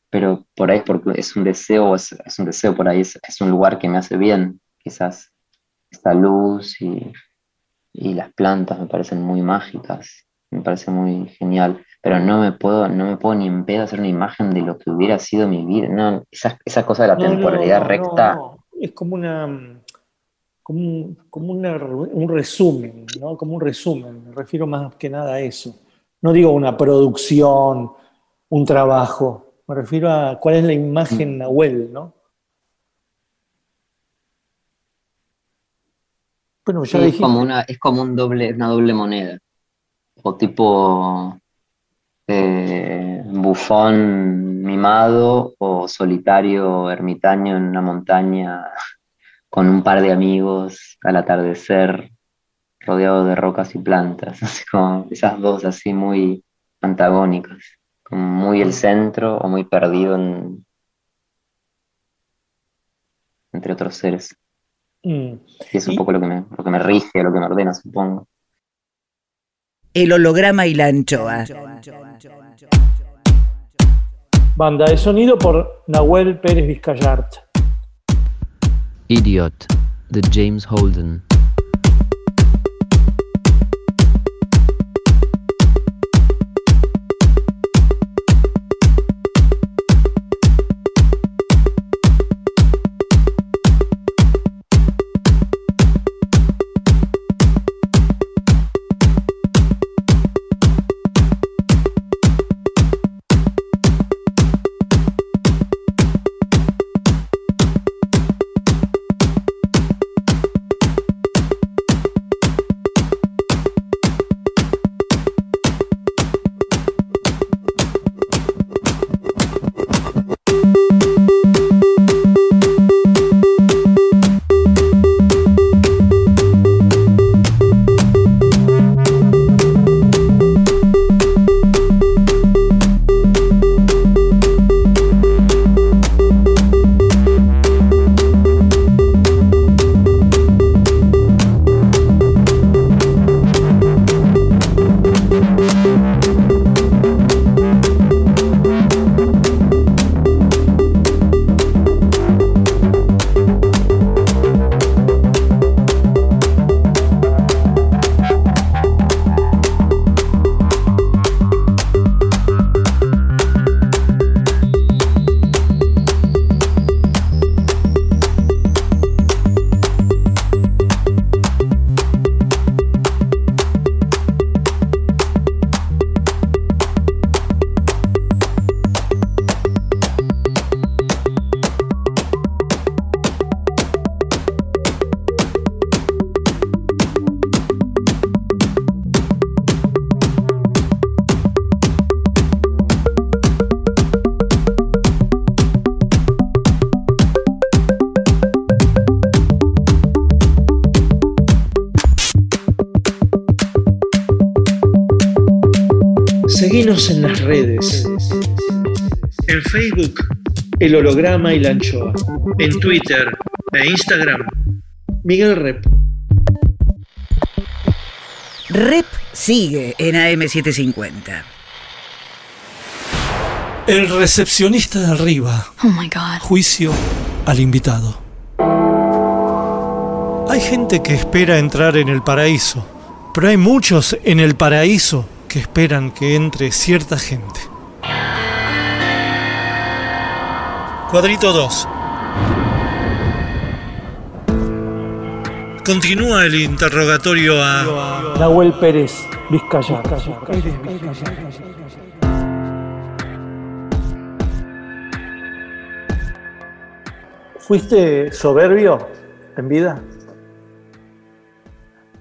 Pero por ahí es un deseo, es, un deseo por ahí, es, un lugar que me hace bien, quizás esta luz y las plantas me parecen muy mágicas, me parece muy genial, pero no me puedo, no me puedo ni en pedo hacer una imagen de lo que hubiera sido mi vida, no, esa, esa cosa de la No, temporalidad no, no, recta. no. Es como una como un, como una- un resumen, ¿no? Como un resumen. Me refiero más que nada a eso. No digo una producción, un trabajo. Me refiero a cuál es la imagen Nahuel, ¿no? Bueno, ya Sí, es como una, es como un doble, una doble moneda. O tipo eh, bufón mimado o solitario ermitaño en una montaña con un par de amigos al atardecer, rodeado de rocas y plantas. Así como esas dos así muy antagónicas. Como muy el centro o muy perdido en- entre otros seres. Mm. Y es un poco lo que me, lo que me rige, lo que me ordena, supongo. El holograma y la anchoa. Banda de sonido por Nahuel Pérez Vizcayart. Idiot, de James Holden. Holograma y la Anchoa. En Twitter e Instagram, Miguel Rep. Rep sigue en AM750. El recepcionista de arriba. Oh my god. Juicio al invitado. Hay gente que espera entrar en el paraíso, pero hay muchos en el paraíso que esperan que entre cierta gente. Cuadrito 2. Continúa el interrogatorio a Nahuel Pérez, Vizcaya. ¿Fuiste soberbio en vida?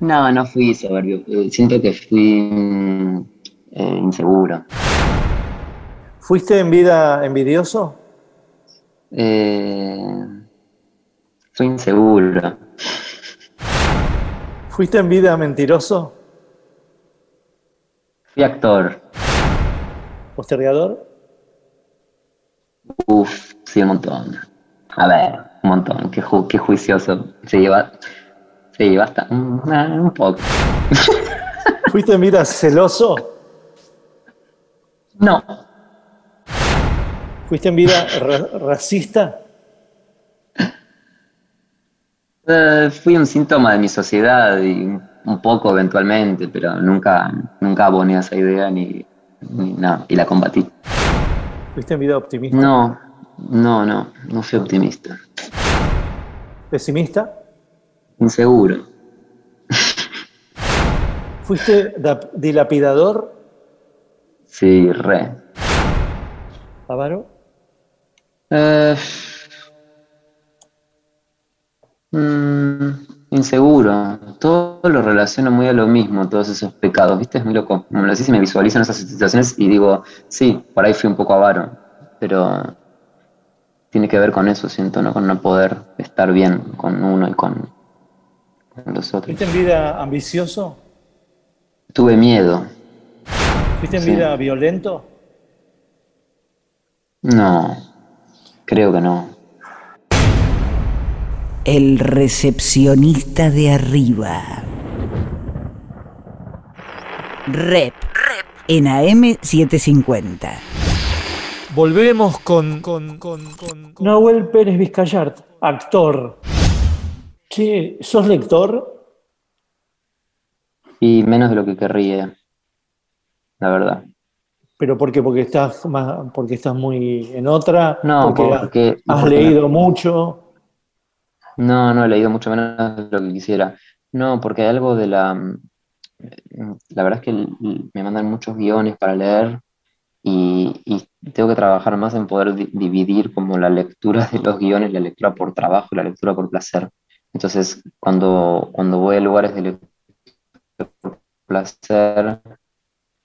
No, no fui soberbio. Eh, Siento que fui eh, inseguro. ¿Fuiste en vida envidioso? Eh, fui inseguro. ¿Fuiste en vida mentiroso? Fui actor. ¿Postergador? Uf, sí, un montón. A ver, un montón. Qué, ju- qué juicioso. Se lleva. Sí, basta. Un, un poco. ¿Fuiste en vida celoso? No. ¿Fuiste en vida ra- racista? Eh, fui un síntoma de mi sociedad y un poco eventualmente, pero nunca, nunca aboné a esa idea ni, ni nada, y la combatí. ¿Fuiste en vida optimista? No, no, no, no fui optimista. ¿Pesimista? Inseguro. ¿Fuiste da- dilapidador? Sí, re. ¿Avaro? Eh, mm, inseguro. Todo lo relaciono muy a lo mismo, todos esos pecados, ¿viste? Es muy loco. Como lo decís, me visualizo en esas situaciones y digo, sí, por ahí fui un poco avaro, pero tiene que ver con eso, siento, ¿no? Con no poder estar bien con uno y con, con los otros. ¿Fuiste en vida ambicioso? Tuve miedo. ¿Fuiste en Sí. vida violento? No, creo que no. El recepcionista de arriba. Rep. En AM750. Volvemos con, con, con, con- con- Nahuel Pérez Vizcayart, actor. Che, ¿sos lector? Y menos de lo que querría, la verdad. ¿Pero por qué? ¿Porque estás, más, porque estás muy en otra? No, ¿Porque porque... has porque- leído mucho? No, no he leído mucho menos de lo que quisiera. No, porque hay algo de la... La verdad es que me mandan muchos guiones para leer y, y tengo que trabajar más en poder di- dividir como la lectura de los guiones, la lectura por trabajo y la lectura por placer. Entonces, cuando, cuando voy a lugares de lectura por placer,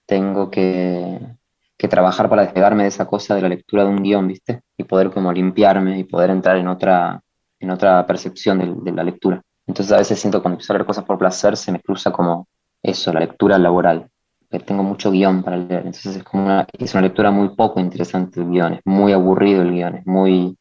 tengo que, que trabajar para despegarme de esa cosa de la lectura de un guion, ¿viste? Y poder como limpiarme y poder entrar en otra, en otra percepción de, de la lectura. Entonces a veces siento que cuando empiezo a leer cosas por placer se me cruza como eso, la lectura laboral, que tengo mucho guion para leer. Entonces es como una, es una lectura muy poco interesante el guion, es muy aburrido el guion, es muy,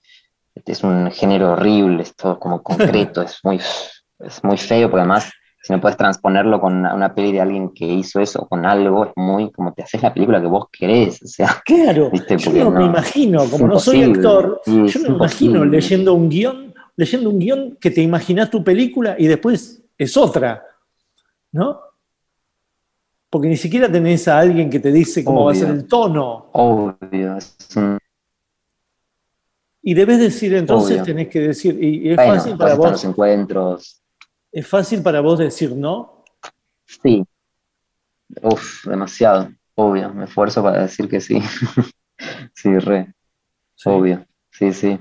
es un género horrible, es todo como concreto, es muy, es muy feo, porque además si no puedes transponerlo con una, una peli de alguien que hizo eso, con algo, es muy como te haces la película que vos querés, o sea, Claro, ¿viste? yo no, me no, imagino, como no soy actor, yo me imagino leyendo un guion, leyendo un guion que te imaginas tu película y después es otra, ¿no? Porque ni siquiera tenés a alguien que te dice cómo va a ser el tono. obvio, un- Y debes decir, entonces Obvio. tenés que decir, y, y es bueno, fácil para vos, los encuentros, es fácil para vos decir no. Sí. Uf, demasiado. Obvio. Me esfuerzo para decir que sí. Sí, re. Obvio. Sí, sí.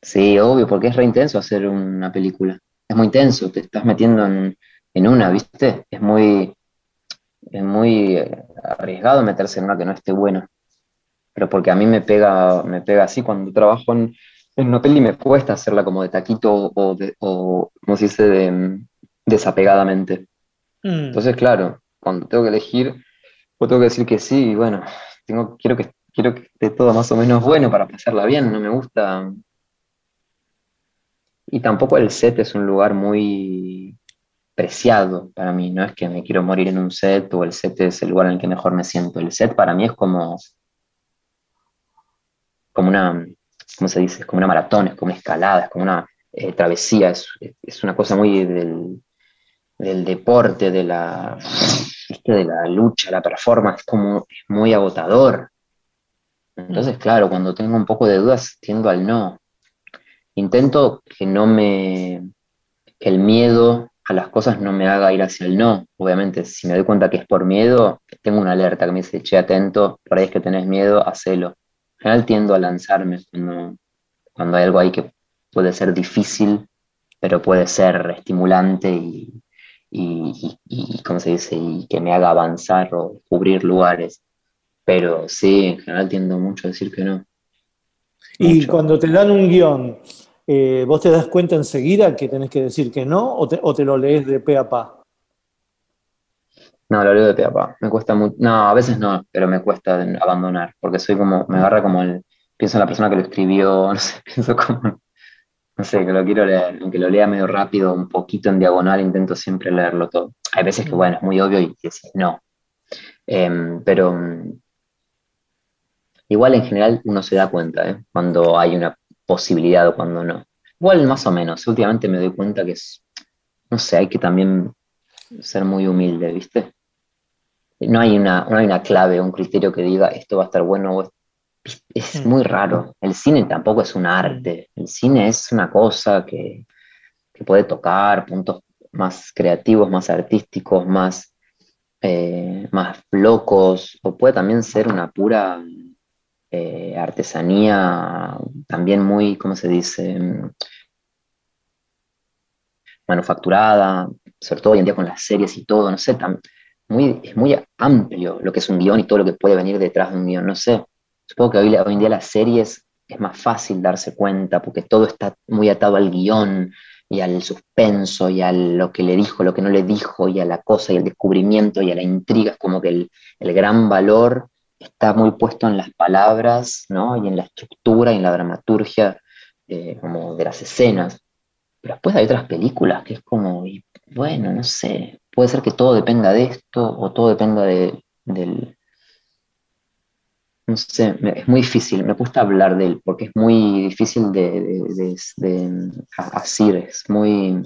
Sí, obvio, porque es re intenso hacer una película. Es muy intenso, te estás metiendo en, en una, ¿viste? Es muy, es muy eh, arriesgado meterse en una que no esté buena. Pero porque a mí me pega, me pega así cuando trabajo en, en una peli me cuesta hacerla como de taquito o, de, o ¿cómo se dice? De, mm, desapegadamente. Mm. Entonces, claro, cuando tengo que elegir, pues tengo que decir que sí, y bueno, tengo, quiero que, quiero que esté todo más o menos bueno para pasarla bien, no me gusta. Y tampoco el set es un lugar muy preciado para mí, no es que me quiero morir en un set o el set es el lugar en el que mejor me siento. El set para mí es como, como una, ¿cómo se dice? Es como una maratón, es como una escalada, es como una eh, travesía, es, es una cosa muy del, del deporte, de la, ¿viste? de la lucha, la performance, como es muy agotador. Entonces, claro, cuando tengo un poco de dudas, tiendo al no. Intento que no me, que el miedo a las cosas no me haga ir hacia el no. Obviamente, si me doy cuenta que es por miedo, tengo una alerta que me dice, che, atento, por ahí es que tenés miedo, hacelo. En general tiendo a lanzarme cuando, cuando hay algo ahí que puede ser difícil, pero puede ser estimulante y, y, y, ¿cómo se dice? Y que me haga avanzar o cubrir lugares. Pero sí, en general tiendo mucho a decir que no. Y cuando te dan un guion, eh, ¿vos te das cuenta enseguida que tenés que decir que no o te, o te lo lees de pe a pa? No, lo leo de pe a pa. Me cuesta mucho. No, a veces no, pero me cuesta abandonar, porque soy como, me agarra como el. Pienso en la persona que lo escribió, no sé, pienso como. No sé, que lo quiero leer, aunque lo lea medio rápido, un poquito en diagonal, intento siempre leerlo todo. Hay veces que, bueno, es muy obvio y decís no. Em, pero mm, igual en general uno se da cuenta ¿eh? cuando hay una posibilidad o cuando no. Igual más o menos, últimamente me doy cuenta que es, no sé, hay que también ser muy humilde, ¿viste? No hay una, no hay una clave, un criterio que diga esto va a estar bueno o es, muy raro. El cine tampoco es un arte, el cine es una cosa que, que puede tocar puntos más creativos, más artísticos, más, eh, más locos, o puede también ser una pura eh, artesanía también muy, ¿cómo se dice? manufacturada, sobre todo hoy en día con las series y todo, no sé, tan, muy, es muy amplio lo que es un guion y todo lo que puede venir detrás de un guion, no sé. Supongo que hoy, en día las series es más fácil darse cuenta porque todo está muy atado al guion y al suspenso y a lo que le dijo, lo que no le dijo y a la cosa y al descubrimiento y a la intriga, es como que el, el gran valor está muy puesto en las palabras, ¿no? Y en la estructura y en la dramaturgia eh, como de las escenas. Pero después hay otras películas que es como, y, bueno, no sé, puede ser que todo dependa de esto o todo dependa de, del... No sé, me- es muy difícil, me cuesta hablar de él porque es muy difícil de, de, de- de asir, es muy...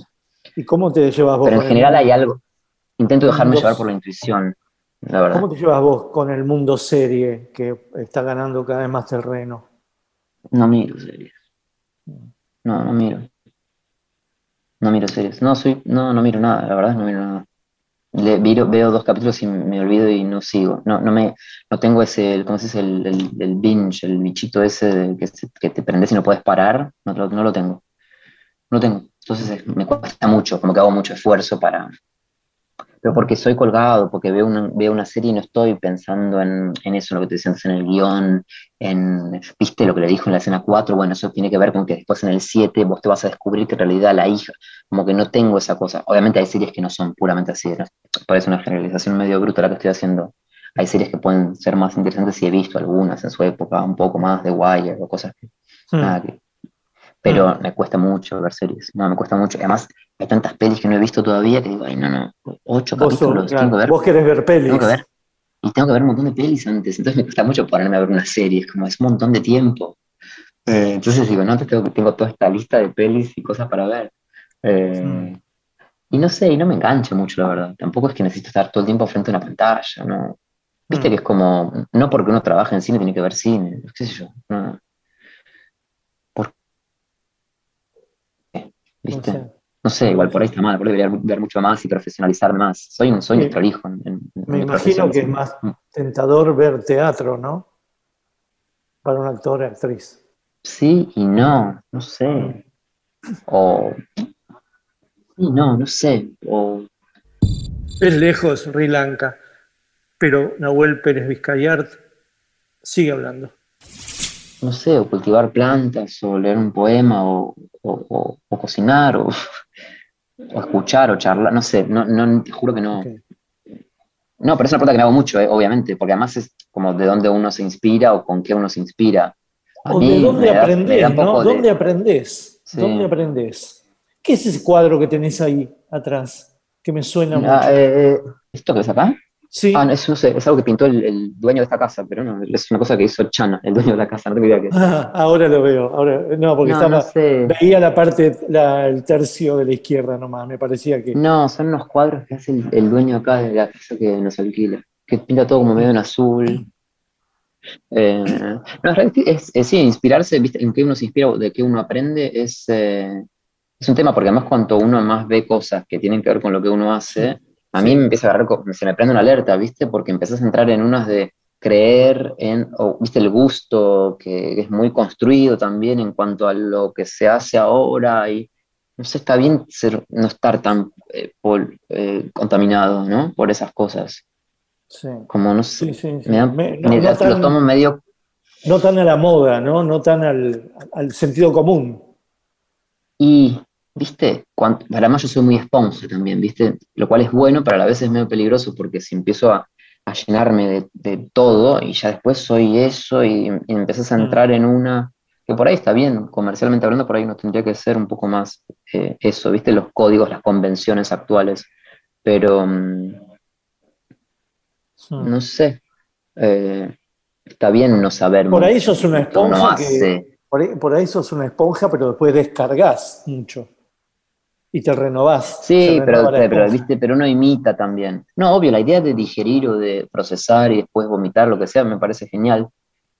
¿Y cómo te llevas vos? Pero en el general hay algo, intento dejarme llevar por la intuición, la verdad. ¿Cómo te llevas vos con el mundo serie que está ganando cada vez más terreno? No miro series. No, no miro. No miro series. No, soy, no, no miro nada, la verdad no miro nada. Le- viro- veo dos capítulos y me olvido y no sigo. No, no me, no tengo ese, ¿cómo se dice? El, el, el binge, el bichito ese que, que te prendes y no puedes parar. No, lo- no lo tengo. No lo tengo. Entonces es- me cuesta mucho, como que hago mucho esfuerzo para. Pero porque soy colgado, porque veo una, veo una serie y no estoy pensando en, en eso, en lo que te sientes en el guion, en, viste lo que le dijo en la escena 4, bueno, eso tiene que ver con que después en el 7 vos te vas a descubrir que en realidad la hija, como que no tengo esa cosa. Obviamente hay series que no son puramente así, ¿no? parece una generalización medio bruta la que estoy haciendo. Hay series que pueden ser más interesantes y he visto algunas en su época, un poco más de Wire o cosas que, Hmm. nada que- Pero me cuesta mucho ver series, no, me cuesta mucho. Además, hay tantas pelis que no he visto todavía que digo, ay, no, no, ocho capítulos, claro, tengo que ver. vos querés ver pelis. Tengo que ver. Y tengo que ver un montón de pelis antes, entonces me cuesta mucho ponerme a ver una serie, es como es un montón de tiempo. Eh, entonces digo, no, te tengo, tengo toda esta lista de pelis y cosas para ver. Eh, Y no sé, y no me engancha mucho, la verdad. Tampoco es que necesito estar todo el tiempo frente a una pantalla, ¿no? Viste que es como, no porque uno trabaja en cine tiene que ver cine, qué sé yo, no. ¿Por qué? ¿Viste? No sé. No sé, igual por ahí está mal, por ahí debería ver mucho más y profesionalizar más. Soy un, soy desprolijo en, en- Me imagino que es más tentador ver teatro, ¿no? Para un actor o actriz. Sí y no, no sé. O. Sí, no, no sé. O. Es lejos Sri Lanka, pero Nahuel Pérez Vizcayart sigue hablando. No sé, o cultivar plantas, o leer un poema, o, o- o- o cocinar, o, o escuchar, o charlar, no sé, no, no, te juro que no. No, pero es una pregunta que me hago mucho, eh, obviamente, porque además es como de dónde uno se inspira o con qué uno se inspira. A ¿O mí de dónde da- aprendés, no? poco de- ¿Dónde aprendés? Sí. ¿Dónde aprendés? ¿Qué es ese cuadro que tenés ahí atrás? Que me suena Ah, mucho. eh, eh, ¿Esto que ves acá? Sí. Ah, no, eso no sé, es algo que pintó el, el dueño de esta casa, pero no, es una cosa que hizo Chana, el dueño de la casa, no tengo idea qué es. Ah, ahora lo veo. Ahora, no, porque No, estaba, no sé. veía la parte, la- el tercio de la izquierda nomás. Me parecía que. No, son unos cuadros que hace el, el dueño acá de la casa que nos alquila, que pinta todo como medio en azul. Eh, no, es, es- sí, inspirarse, ¿viste? en qué uno se inspira, de qué uno aprende, es, eh, es un tema, porque además cuanto uno más ve cosas que tienen que ver con lo que uno hace, a mí me empieza a agarrar, se me prende una alerta, ¿viste? Porque empezás a entrar en unas de creer en, o, ¿viste? El gusto, que, es muy construido también en cuanto a lo que se hace ahora, y no sé, está bien ser, no estar tan eh, pol- eh, contaminado, ¿no? Por esas cosas. Sí. Como no sé, Sí, sí, sí. me da- Me- no- me- no lo tan- tomo medio No tan a la moda, ¿no? No tan al, al sentido común. Y, viste, Cuan- para más yo soy muy esponja también, viste, lo cual es bueno, pero a la vez es medio peligroso porque si empiezo a, a llenarme de, de todo y ya después soy eso y, y empezás a entrar en una, que por ahí está bien, comercialmente hablando, por ahí no tendría que ser un poco más eh, eso, viste, los códigos, las convenciones actuales, pero mm, no sé, eh, está bien no saber Por ahí sos una esponja que. Por ahí, por ahí sos una esponja, pero después descargas mucho. Y te renovás. Sí, pero, pero, viste, pero uno imita también. No, obvio, la idea de digerir o de procesar y después vomitar, lo que sea, me parece genial.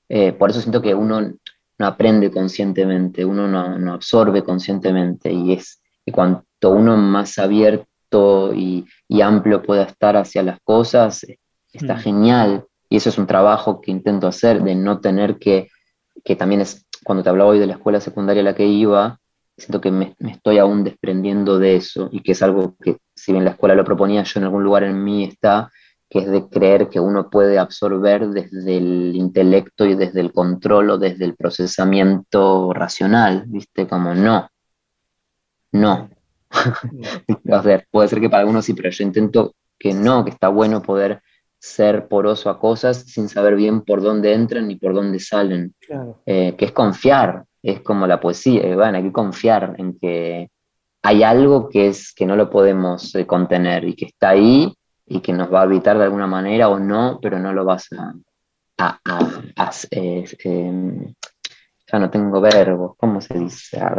Eh, por eso siento que uno no aprende conscientemente, uno no, no absorbe conscientemente y es y cuanto uno más abierto y, y amplio pueda estar hacia las cosas, está Mm. genial. Y eso es un trabajo que intento hacer, de no tener que, que también es, cuando te hablaba hoy de la escuela secundaria a la que iba, siento que me, me estoy aún desprendiendo de eso y que es algo que, si bien la escuela lo proponía, yo en algún lugar en mí está, que es de creer que uno puede absorber desde el intelecto y desde el control o desde el procesamiento racional, ¿viste? Como no, no. Puede ser que para algunos sí, pero yo intento que no, que está bueno poder ser poroso a cosas sin saber bien por dónde entran ni por dónde salen Claro. eh, que es confiar, es como la poesía, eh, bueno, hay que confiar en que hay algo que es que no lo podemos eh, contener y que está ahí y que nos va a habitar de alguna manera o no, pero no lo vas a, a- a- a- eh, eh, ya no tengo verbos, ¿cómo se dice? A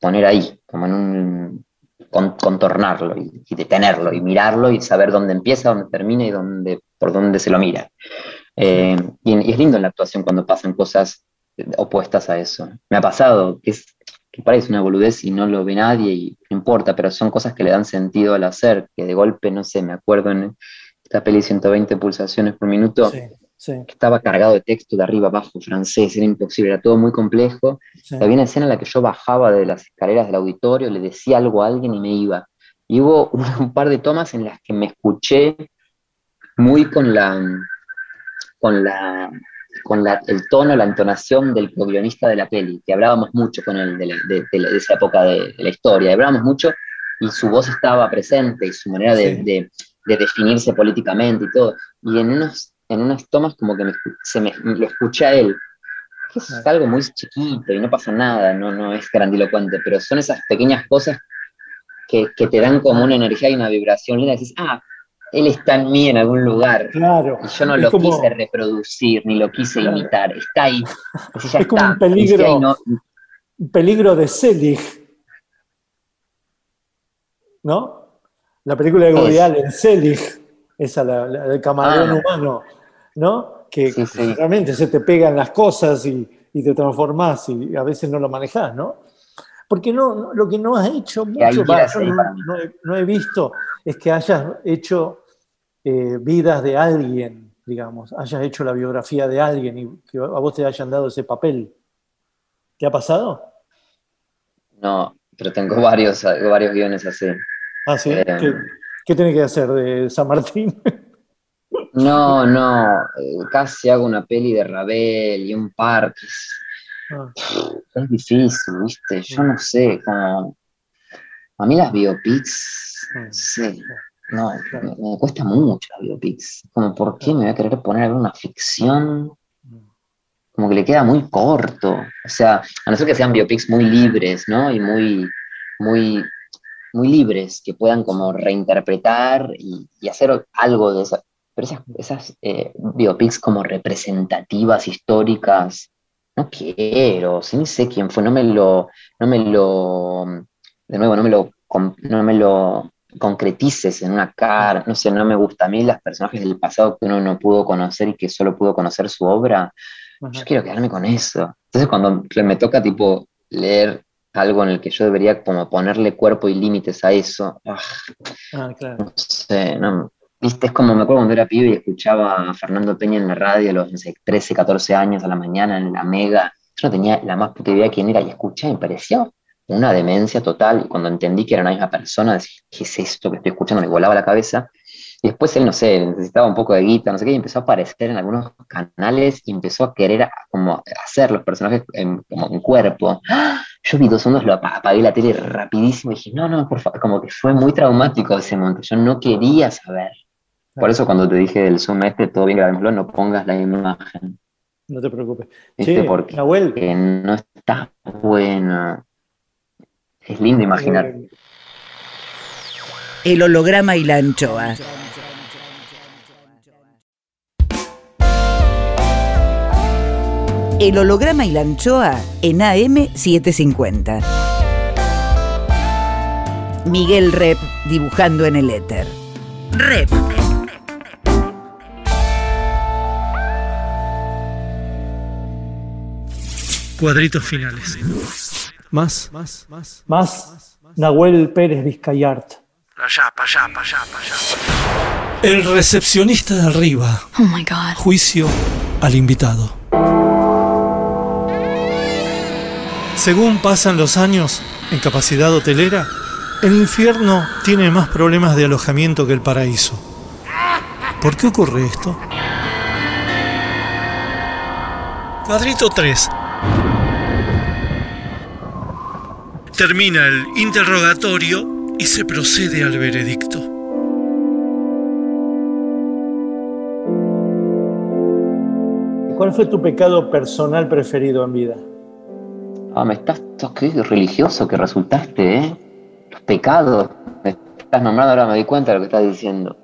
poner ahí, como en un con- contornarlo y, y detenerlo y mirarlo y saber dónde empieza, dónde termina y dónde, por dónde se lo mira. Eh, y, y es lindo en la actuación cuando pasan cosas opuestas a eso. Me ha pasado, que, es, que parece una boludez y no lo ve nadie y no importa, pero son cosas que le dan sentido al hacer, que de golpe, no sé, me acuerdo en esta peli 120 pulsaciones por minuto, Sí, sí. que estaba cargado de texto de arriba abajo, francés, era imposible, era todo muy complejo. Sí. Había una escena en la que yo bajaba de las escaleras del auditorio, le decía algo a alguien y me iba. Y hubo un, un par de tomas en las que me escuché muy con la, con la, con la, el tono, la entonación del co-guionista de la peli, que hablábamos mucho con él de, la- de- de de esa época de, la historia, hablábamos mucho y su voz estaba presente y su manera de, Sí. de- de definirse políticamente y todo. Y en, unos, en unas tomas como que me, se me, lo escuché a él, que es algo muy chiquito y no pasa nada, no, no es grandilocuente, pero son esas pequeñas cosas que, que te dan como una energía y una vibración linda. Y dices, ah, él está en mí en algún lugar. Claro. Y yo no lo como- quise reproducir, ni lo quise Claro. imitar. Está ahí. Ya Es como está. un peligro. No- Un peligro de Selig. ¿No? La película de Woody. Allen, Selig, esa, la, la del camaleón Ah. humano, ¿no? Que Sí, sí. realmente se te pegan las cosas y, y te transformás y a veces no lo manejás, ¿no? Porque no, no- lo que no has hecho mucho, yo no, he, no he visto, es que hayas hecho eh, vidas de alguien, digamos, hayas hecho la biografía de alguien y que a vos te hayan dado ese papel. ¿Te ha pasado? No, pero tengo varios, varios guiones así. Ah, sí. Eh, ¿Qué, qué tenés que hacer de San Martín? No, no, eh, casi hago una peli de Ravel y un par. Ah, es difícil, ¿viste? Yo no sé, como... A mí las biopics, no sé, no, me, me cuesta mucho las biopics. Como, ¿por qué me voy a querer poner a ver una ficción? Como que le queda muy corto. O sea, a no ser que sean biopics muy libres, ¿no? Y muy, muy muy libres, que puedan como reinterpretar y, y hacer algo de eso. Pero esas, esas eh, biopics como representativas, históricas, no quiero, sí, ni sé quién fue, no me lo, no me lo, de nuevo, no me lo, no me lo concretices en una cara, no sé, no me gusta. A mí las personajes del pasado que uno no pudo conocer y que solo pudo conocer su obra, yo quiero quedarme con eso. Entonces cuando me toca tipo leer algo en el que yo debería como ponerle cuerpo y límites a eso, ah, Ah, claro. no sé, no, viste, es como me acuerdo cuando era pibe y escuchaba a Fernando Peña en la radio a los, no sé, 13, 14 años a la mañana en la Mega, yo no tenía la más puta idea de quién era y escuché, me pareció una demencia total, y cuando entendí que era una misma persona, decía, ¿qué es esto que estoy escuchando? Me volaba la cabeza, y después él, no sé, necesitaba un poco de guita, no sé qué, y empezó a aparecer en algunos canales y empezó a querer como hacer los personajes como en cuerpo. ¡Ah! Yo vi dos segundos, lo apa- apagué la tele rapidísimo y dije, no, no, por favor, como que fue muy traumático ese momento, yo no quería saber. Por eso cuando te dije del Zoom este, todo bien, grabémoslo, no pongas la imagen, No te preocupes. Che, Porque Nahuel, no está bueno. Es lindo imaginar. El holograma y la anchoa. El holograma y la anchoa en AM750. Miguel Rep dibujando en el éter. Rep. Cuadritos finales. Más. más Nahuel Pérez Vizcayart. Allá, para allá, para allá, para allá. El recepcionista de arriba. Oh my god. Juicio al invitado. Según pasan los años en capacidad hotelera, el infierno tiene más problemas de alojamiento que el paraíso. ¿Por qué ocurre esto? Cuadrito 3. Termina el interrogatorio y se procede al veredicto. ¿Cuál fue tu pecado personal preferido en vida? Ah, me estás, sos qué religioso que resultaste, ¿eh? Los pecados. Me estás nombrando, ahora me di cuenta de lo que estás diciendo.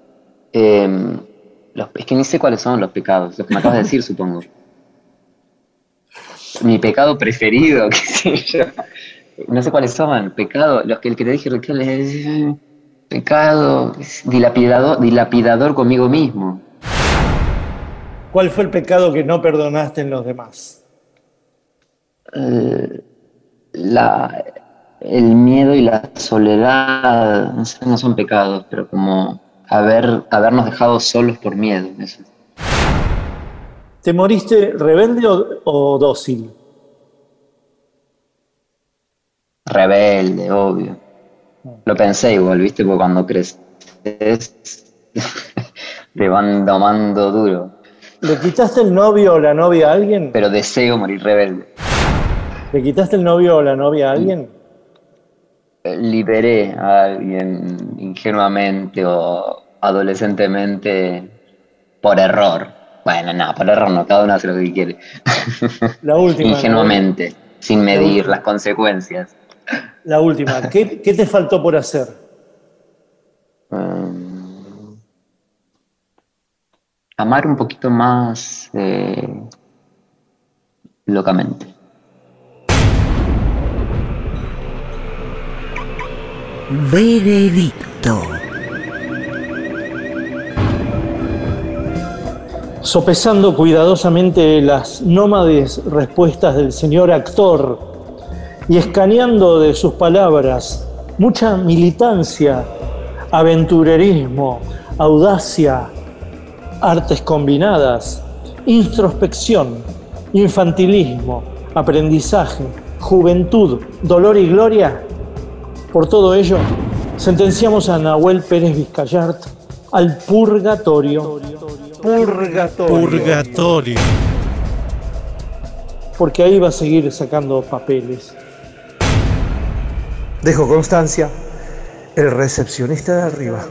Em, los- es que ni sé cuáles son los pecados, los que me acabas de decir, supongo. Mi pecado preferido, qué sé yo. No sé cuáles son. Pecado, los que el que te dije, que le- pecado, dilapidador, dilapidador conmigo mismo. ¿Cuál fue el pecado que no perdonaste en los demás? Eh, la, el miedo y la soledad, no sé, no son pecados, pero como haber, habernos dejado solos por miedo. eso. ¿Te moriste rebelde o, o dócil? Rebelde, obvio. Lo pensé igual, ¿viste? Porque cuando creces te van domando duro. ¿Le quitaste el novio o la novia a alguien? Pero deseo morir rebelde. ¿Le quitaste el novio o la novia a alguien? Liberé a alguien ingenuamente o adolescentemente por error. Bueno, no, por error no, cada uno hace lo que quiere. La última. Ingenuamente, sin medir las consecuencias. La última. ¿Qué, qué te faltó por hacer? Amar un poquito más eh, locamente. Veredicto. Sopesando cuidadosamente las nómades respuestas del señor actor y escaneando de sus palabras mucha militancia, aventurerismo, audacia, artes combinadas, introspección, infantilismo, aprendizaje, juventud, dolor y gloria, por todo ello, sentenciamos a Nahuel Pérez Vizcayart al purgatorio. Purgatorio. Purgatorio. Porque ahí va a seguir sacando papeles. Dejo constancia, el recepcionista de arriba.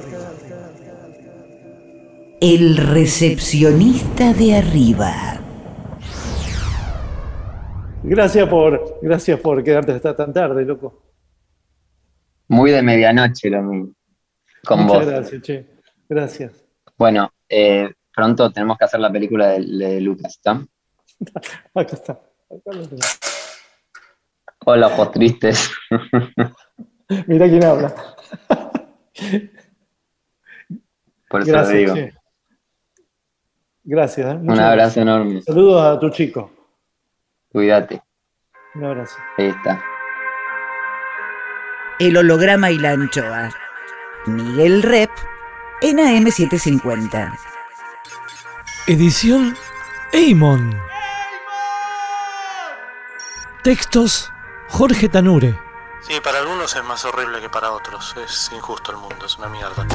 El recepcionista de arriba. Gracias por, gracias por quedarte hasta tan tarde, loco. Muy de medianoche lo mío. Con Muchas vos. gracias, che. Gracias. Bueno, eh, pronto tenemos que hacer la película de, de Lucas, ¿está? Acá está. Acá lo tengo. Hola, ojos tristes. Mirá quién habla. Por eso Gracias, te digo. che. Gracias. ¿eh? Un abrazo gracias. enorme. Saludos a tu chico. Cuídate. Un abrazo. Ahí está. El holograma y la anchoa. Miguel Rep en AM750. Edición Eimon. Textos Jorge Tanure. Sí, para algunos es más horrible que para otros. Es injusto el mundo, es una mierda.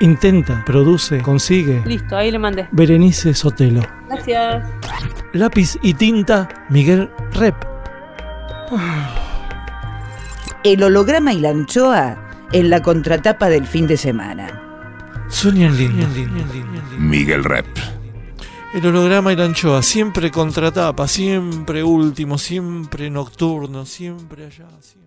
Intenta, produce, consigue. Listo, ahí le mandé. Berenice Sotelo. Gracias. Lápiz y tinta Miguel Rep. El holograma y la anchoa en la contratapa del fin de semana. Sueñan lindo. Miguel Rep. El holograma y la anchoa, siempre contratapa, siempre último, siempre nocturno, siempre allá. siempre-